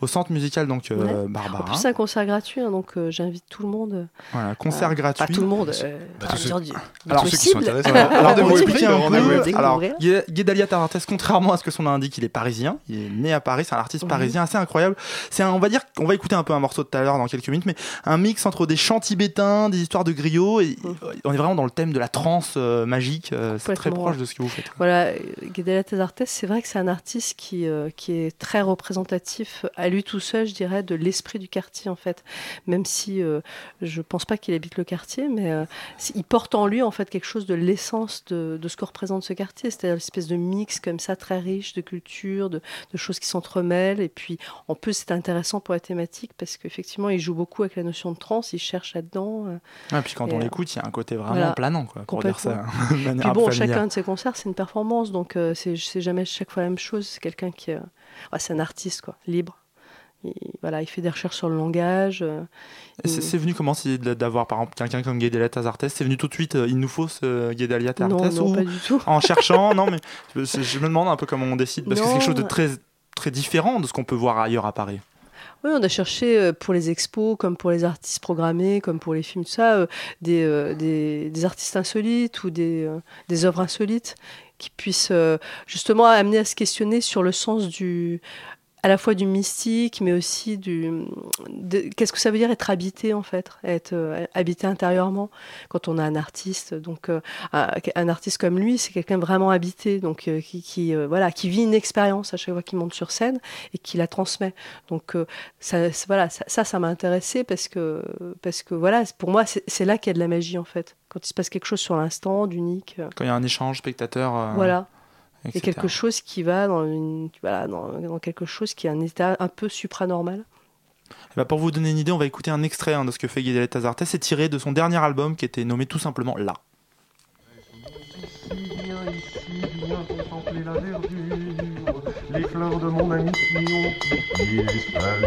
au centre musical donc euh, Ouais. Barbara. En plus, c'est un concert gratuit, hein, donc euh, j'invite tout le monde. Voilà, concert gratuit. Pas tout le monde. Bah, à tous ceux- dire du- Alors, du ceux qui sont intéressés. *laughs* Alors, expliquer est un peu, alors, Guédalia Tarartes, contrairement à ce que son nom indique, il est parisien, il est né à Paris, c'est un artiste Mhm. parisien assez incroyable. C'est un, on va dire, on va écouter un peu un morceau tout à l'heure dans quelques minutes, mais un mix entre des chants tibétains, des histoires de griots, et. On est vraiment dans le thème de la trance euh, magique, euh, c'est très proche de ce que vous faites. Voilà, Guédala Tezartes, c'est vrai que c'est un artiste qui, euh, qui est très représentatif à lui tout seul, je dirais, de l'esprit du quartier en fait. Même si euh, je pense pas qu'il habite le quartier, mais euh, il porte en lui en fait quelque chose de l'essence de, de ce que représente ce quartier, c'est-à-dire une espèce de mix comme ça très riche de culture, de, de choses qui s'entremêlent. Et puis en plus, c'est intéressant pour la thématique parce qu'effectivement, il joue beaucoup avec la notion de trance, il cherche là-dedans. euh, Ah, puis quand Et, on euh, l'écoute, il y a un côté vraiment voilà, planant, quoi, pour dire ça manière Puis bon, chacun de ses concerts, c'est une performance, donc euh, c'est jamais chaque fois la même chose. C'est quelqu'un qui, euh, ouais, c'est un artiste quoi, libre. Il, voilà, il fait des recherches sur le langage. euh, C'est il- venu comment d'avoir par exemple quelqu'un comme Guédalia Tazartes C'est venu tout de suite, euh, il nous faut ce Guédalia Tazartes non, ou pas du tout. en cherchant *laughs* Non, mais je, je me demande un peu comment on décide parce que c'est quelque chose de très très différent de ce qu'on peut voir ailleurs à Paris. Oui, on a cherché euh, pour les expos, comme pour les artistes programmés, comme pour les films, tout ça, euh, des, euh, des, des artistes insolites ou des, des œuvres insolites qui puissent justement amener à se questionner sur le sens du à la fois du mystique, mais aussi du de- qu'est-ce que ça veut dire être habité en fait, être euh, habité intérieurement quand on a un artiste. Donc euh, un, artiste comme lui, c'est quelqu'un vraiment habité, donc euh, qui, qui, voilà, qui vit une expérience à chaque fois qu'il monte sur scène et qui la transmet. Donc ça, voilà, ça, ça, m'a intéressé parce que parce que voilà, pour moi, c'est là qu'il y a de la magie en fait. Quand il se passe quelque chose sur l'instant, d'unique. Quand il y a un échange spectateur. voilà. Etc. quelque chose qui va dans, une, voilà, dans, dans quelque chose qui est un état un peu supranormal. Eh ben, pour vous donner une idée, on va écouter un extrait hein, de ce que fait Guédalia Tazartes. C'est tiré de son dernier album qui était nommé tout simplement Là. contempler la verdure, de mon ami Fillon,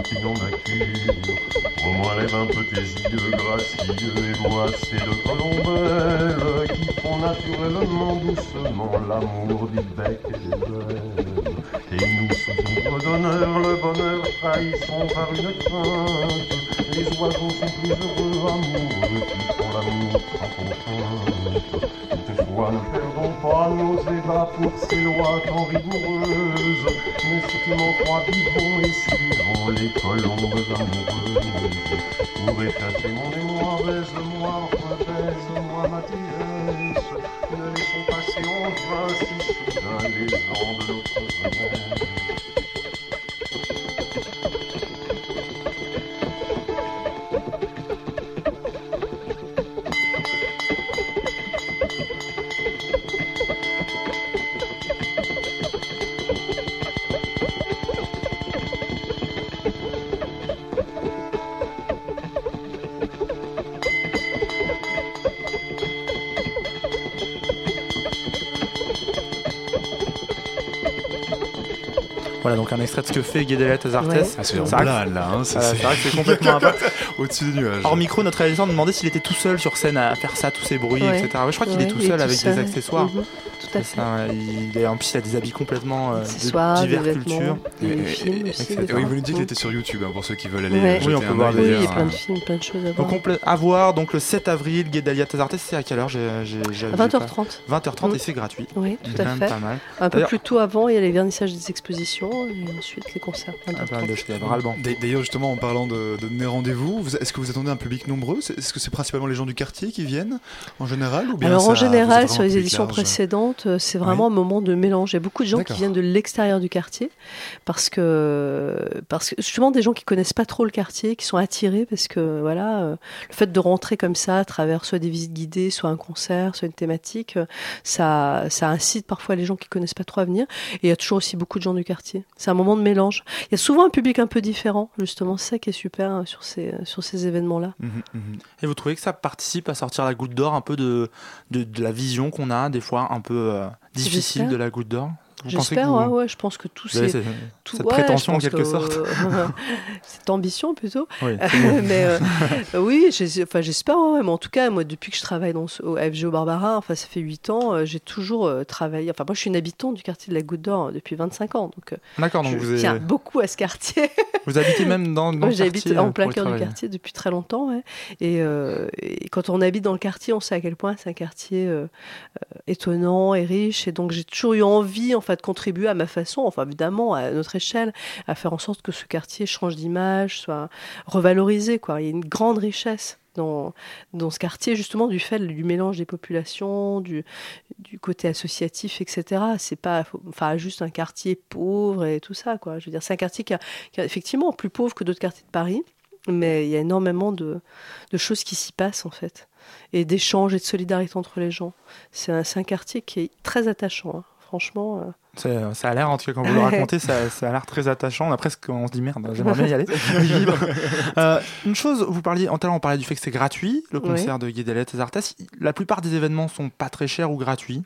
qui n'ont cure. Au moins lève un peu tes yeux gracieux et vois ces colombelles qui font naturellement doucement l'amour du bec et des ailes. Et nous, sous d'honneur, le bonheur trahissons par une crainte. Les oiseaux sont plus heureux, amoureux, qui font l'amour sans contrainte. Toutefois, ne perdons pas nos ébats pour ces lois tant rigoureuses. Mais si tu m'en crois vivons et suivons les colombes amoureuses. Pour effacer mon mémoire, baise-moi, rebaise-moi ma déesse. Ne laissons passer en vain si soudain les ans de notre jeunesse. Un extrait de ce que fait Tazartes. Ouais. Ah, c'est blague, là, hein, c'est- Voilà, c'est vrai que c'est complètement impact. Au-dessus des nuages. Hors micro, notre réalisateur nous demandait s'il était tout seul sur scène à faire ça, tous ces bruits, Ouais. etc. Ouais, je crois qu'il est tout seul tout avec seul. des accessoires. Mhm. Tout à C'est ça, ouais. Il, est- en plus, il a des habits complètement euh, de diverses cultures. des Et- films et- aussi, et- des oui, fois. vous nous dites qu'il Mm. était sur YouTube hein, pour ceux qui veulent aller Ouais. euh, Oui, on peut un voir les- Oui, il y a plein hein. de films, plein de choses à Donc voir. complè- à voir, donc le 7 avril, Guédalia Tazartes, c'est à quelle heure? J'ai, j'ai, j'ai- À j'ai 20h30. pas- 20h30 Mm. et c'est gratuit. Oui, tout à fait. pas mal. Un peu plus tôt avant, il y a les vernissages des expositions et ensuite les concerts. Ah, 20h30. pas mal de choses, il y a ras le banc. D'a- D'ailleurs, justement, en parlant de, donner rendez-vous, vous- est-ce que vous attendez un public nombreux? Est-ce que c'est principalement les gens du quartier qui viennent en général ou bien Alors ça- en général, sur les éditions large? précédentes, euh, c'est vraiment un moment de mélange. Il y a beaucoup de gens qui viennent de l'extérieur du quartier parce que, parce que justement des gens qui connaissent pas trop le quartier, qui sont attirés parce que voilà, euh, le fait de rentrer comme ça à travers soit des visites guidées, soit un concert, soit une thématique, ça, ça incite parfois les gens qui connaissent pas trop à venir. Et il y a toujours aussi beaucoup de gens du quartier. C'est un moment de mélange. Il y a souvent un public un peu différent, justement. C'est ça qui est super euh, sur ces, sur ces événements-là. Mhm, mhm. Et vous trouvez que ça participe à sortir la goutte d'or un peu de, de, de la vision qu'on a, des fois un peu difficile J'espère. de la goutte d'or J'espère, ouais, ouais, je pense que c'est cette- tout- cette ouais, prétention en quelque que- sorte *laughs* cette ambition plutôt. Oui. *laughs* mais euh, *laughs* oui, j'espère. ouais, mais en tout cas, moi, depuis que je travaille dans, au FGO Barbara, enfin, ça fait 8 ans, euh, j'ai toujours euh, travaillé. Enfin, moi, je suis une habitante du quartier de la Goutte d'Or euh, depuis 25 ans. Donc, D'accord, donc je vous, tiens avez- beaucoup à ce quartier. vous habitez même dans, dans le j'habite en plein cœur du quartier depuis très longtemps. ouais. Et, euh, et quand on habite dans le quartier, on sait à quel point c'est un quartier euh, étonnant et riche. Et donc, j'ai toujours eu envie, en fait, de contribuer à ma façon, enfin, évidemment, à notre échelle, à faire en sorte que ce quartier change d'image, soit revalorisé. Quoi. Il y a une grande richesse. Dans, dans ce quartier, justement, du fait du mélange des populations, du, côté associatif, etc. C'est pas enfin, juste un quartier pauvre et tout ça. Quoi. Je veux dire, c'est un quartier qui, a- qui est effectivement plus pauvre que d'autres quartiers de Paris, mais il y a énormément de, choses qui s'y passent, en fait, et d'échanges et de solidarité entre les gens. C'est un, un quartier qui est très attachant, hein. franchement. Ça, ça a l'air, en tout cas, quand vous le racontez, ça, *laughs* ça a l'air très attachant. On a presque, on se dit merde, j'aimerais bien y aller. *laughs* Euh, une chose, vous parliez, en l'heure, on parlait du fait que c'est gratuit, le Oui. concert de Guédelet et Zartas. La plupart des événements sont pas très chers ou gratuits.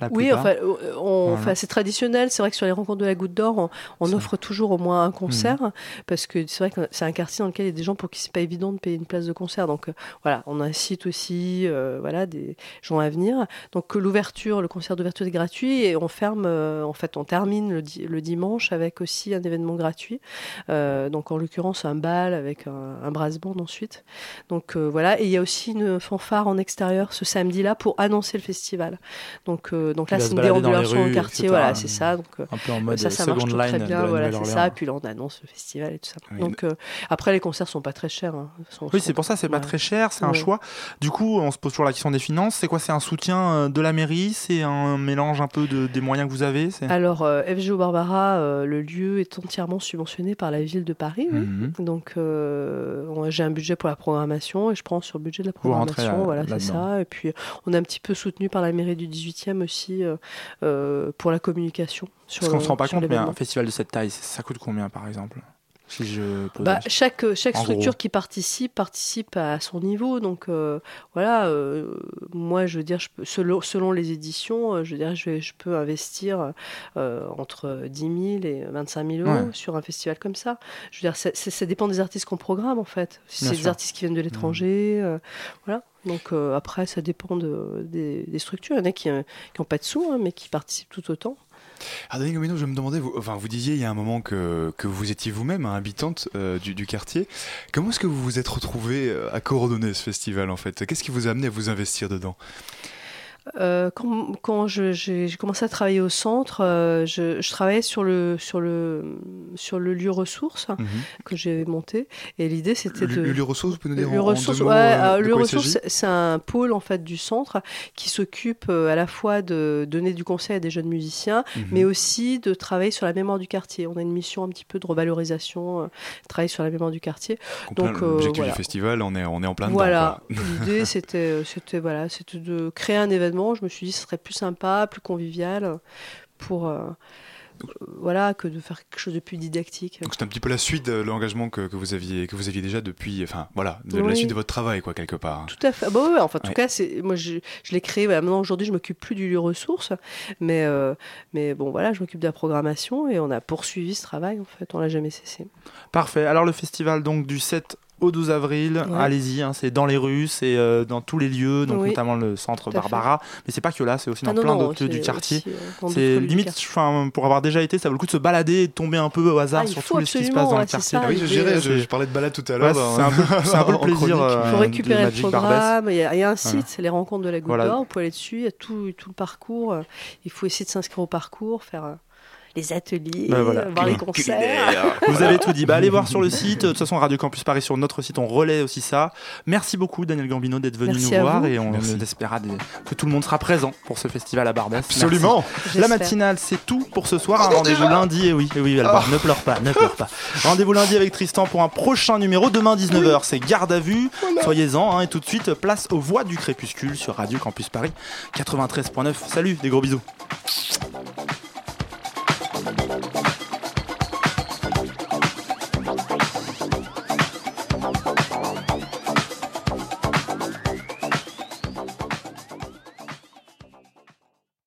La Oui, enfin, euh, on- Voilà. enfin, c'est traditionnel. C'est vrai que sur les rencontres de la Goutte d'Or, on, on offre toujours au moins un concert Mhm. parce que c'est vrai que c'est un quartier dans lequel il y a des gens pour qui c'est pas évident de payer une place de concert. Donc euh, voilà, on incite aussi euh, voilà des gens à venir. Donc l'ouverture, le concert d'ouverture est gratuit et on ferme. euh, en fait, on termine le, di- le dimanche avec aussi un événement gratuit. Donc en l'occurrence un bal avec un, un brass band ensuite. Donc voilà, et il y a aussi une fanfare en extérieur ce samedi-là pour annoncer le festival. Donc euh, donc là c'est une déambulation au rues, quartier, etc. voilà, c'est ça. Donc euh, Un peu en mode ça, ça marche très line de bien, voilà, c'est ça. Puis là on annonce le festival et tout ça. Oui, Donc euh, après les concerts sont pas très chers. hein. Sont- Oui, sont- c'est pour ça, c'est pas ouais. très cher, c'est un choix. Du coup, on se pose toujours la question des finances. C'est quoi C'est un soutien de la mairie C'est un mélange un peu de, des moyens que vous avez Alors, euh, FGO Barbara, le lieu est entièrement subventionné par la ville de Paris. oui. Mhm. Donc, on- j'ai un budget pour la programmation et je prends sur le budget de la programmation. là- voilà, c'est ça. Et puis, on est un petit peu soutenu par la mairie du 18e aussi euh, euh, pour la communication. Sur, Parce qu'on se rend pas compte, mais un festival de cette taille, ça coûte combien par exemple Si je Bah, chaque chaque En structure qui participe participe à son niveau. Donc euh, voilà, euh, moi je veux dire, je peux- selon, selon les éditions, euh, je veux dire, je, peux investir euh, entre 10 000 et 25 000 euros Ouais. sur un festival comme ça. Je veux dire, ça, ça- ça dépend des artistes qu'on programme en fait. Si c'est des artistes qui viennent de l'étranger, euh, voilà. Donc euh, après, ça dépend de- des, structures. Il y en a qui n'ont pas de sous, hein, mais qui participent tout autant. Ah, Denis Gomino, je me demandais, vous, enfin, vous disiez il y a un moment que, vous étiez vous-même hein, habitante euh, du, du quartier. Comment est-ce que vous vous êtes retrouvée euh, à coordonner ce festival en fait? Qu'est-ce qui vous a amené à vous investir dedans? Euh, quand j'ai commencé à travailler au centre, euh, je, je travaillais sur le, sur le, sur le lieu ressources que j'ai monté. Et l'idée, c'était de. le lieu ressources, vous pouvez nous dire en- deux mots, ouais, euh, ressources, s'agit? c'est- un pôle en fait du centre qui s'occupe euh, à la fois de donner du conseil à des jeunes musiciens, Mhm. mais aussi de travailler sur la mémoire du quartier. On a une mission un petit peu de revalorisation, travailler sur la mémoire du quartier. Donc, L'objectif voilà. du festival, on est, on est en plein Voilà, dedans. quoi. l'idée *laughs* c'était, c'était voilà, c'était de créer un événement. Je me suis dit ce serait plus sympa, plus convivial, pour euh, voilà que de faire quelque chose de plus didactique. Donc c'est un petit peu la suite de l'engagement que, que vous aviez que vous aviez déjà depuis, enfin voilà, de la suite de votre travail quoi quelque part. Tout à fait. Ah bah ouais, enfin, en tout Ouais. cas, c'est moi je, je l'ai créé. Voilà, maintenant aujourd'hui, je m'occupe plus du lieu ressources, mais euh, mais bon voilà, je m'occupe de la programmation et on a poursuivi ce travail en fait. On l'a jamais cessé. Parfait. Alors le festival donc du 7 au 12 avril. Ouais. Allez-y, hein, c'est dans les rues, c'est euh, dans tous les lieux, donc Oui. notamment le centre à fait. Barbara. Mais c'est pas que là, c'est aussi dans Ah non, plein non, d'autres lieux du quartier. euh, dans C'est limite, enfin, pour avoir déjà été, ça vaut le coup de se balader et de tomber un peu au hasard Ah, il sur tout ce qui se passe dans ouais, le quartier. ça, Ah oui, je euh, je, je parlais de balade tout à l'heure. dans- c'est un peu, c'est un peu le *laughs* plaisir. chronique. euh, Il faut récupérer le programme. Il y, a, il un site, c'est les rencontres de la Goutte d'Or. Vous pouvez aller dessus. Il y a tout, le parcours. Euh, Il faut essayer de s'inscrire au parcours, faire euh, les ateliers, Ben voilà. euh, voir les concerts. *laughs* Vous avez tout dit. Bah, allez voir sur le site. De toute façon, Radio Campus Paris, sur notre site, on relaie aussi ça. Merci beaucoup, Daniel Gambino, d'être venu Merci nous voir. vous. Et on Merci. espéra des- que tout le monde sera présent pour ce festival à Barbès. Absolument. La matinale, c'est tout pour ce soir. Un rendez-vous lundi. Et oui, et oui, Alba, ne pleure pas, ne pleure pas. Rendez-vous lundi avec Tristan pour un prochain numéro. Demain, 19h, c'est Garde à vue. Soyez-en. hein, et tout de suite, place aux voix du crépuscule sur Radio Campus Paris 93.9. Salut, des gros bisous.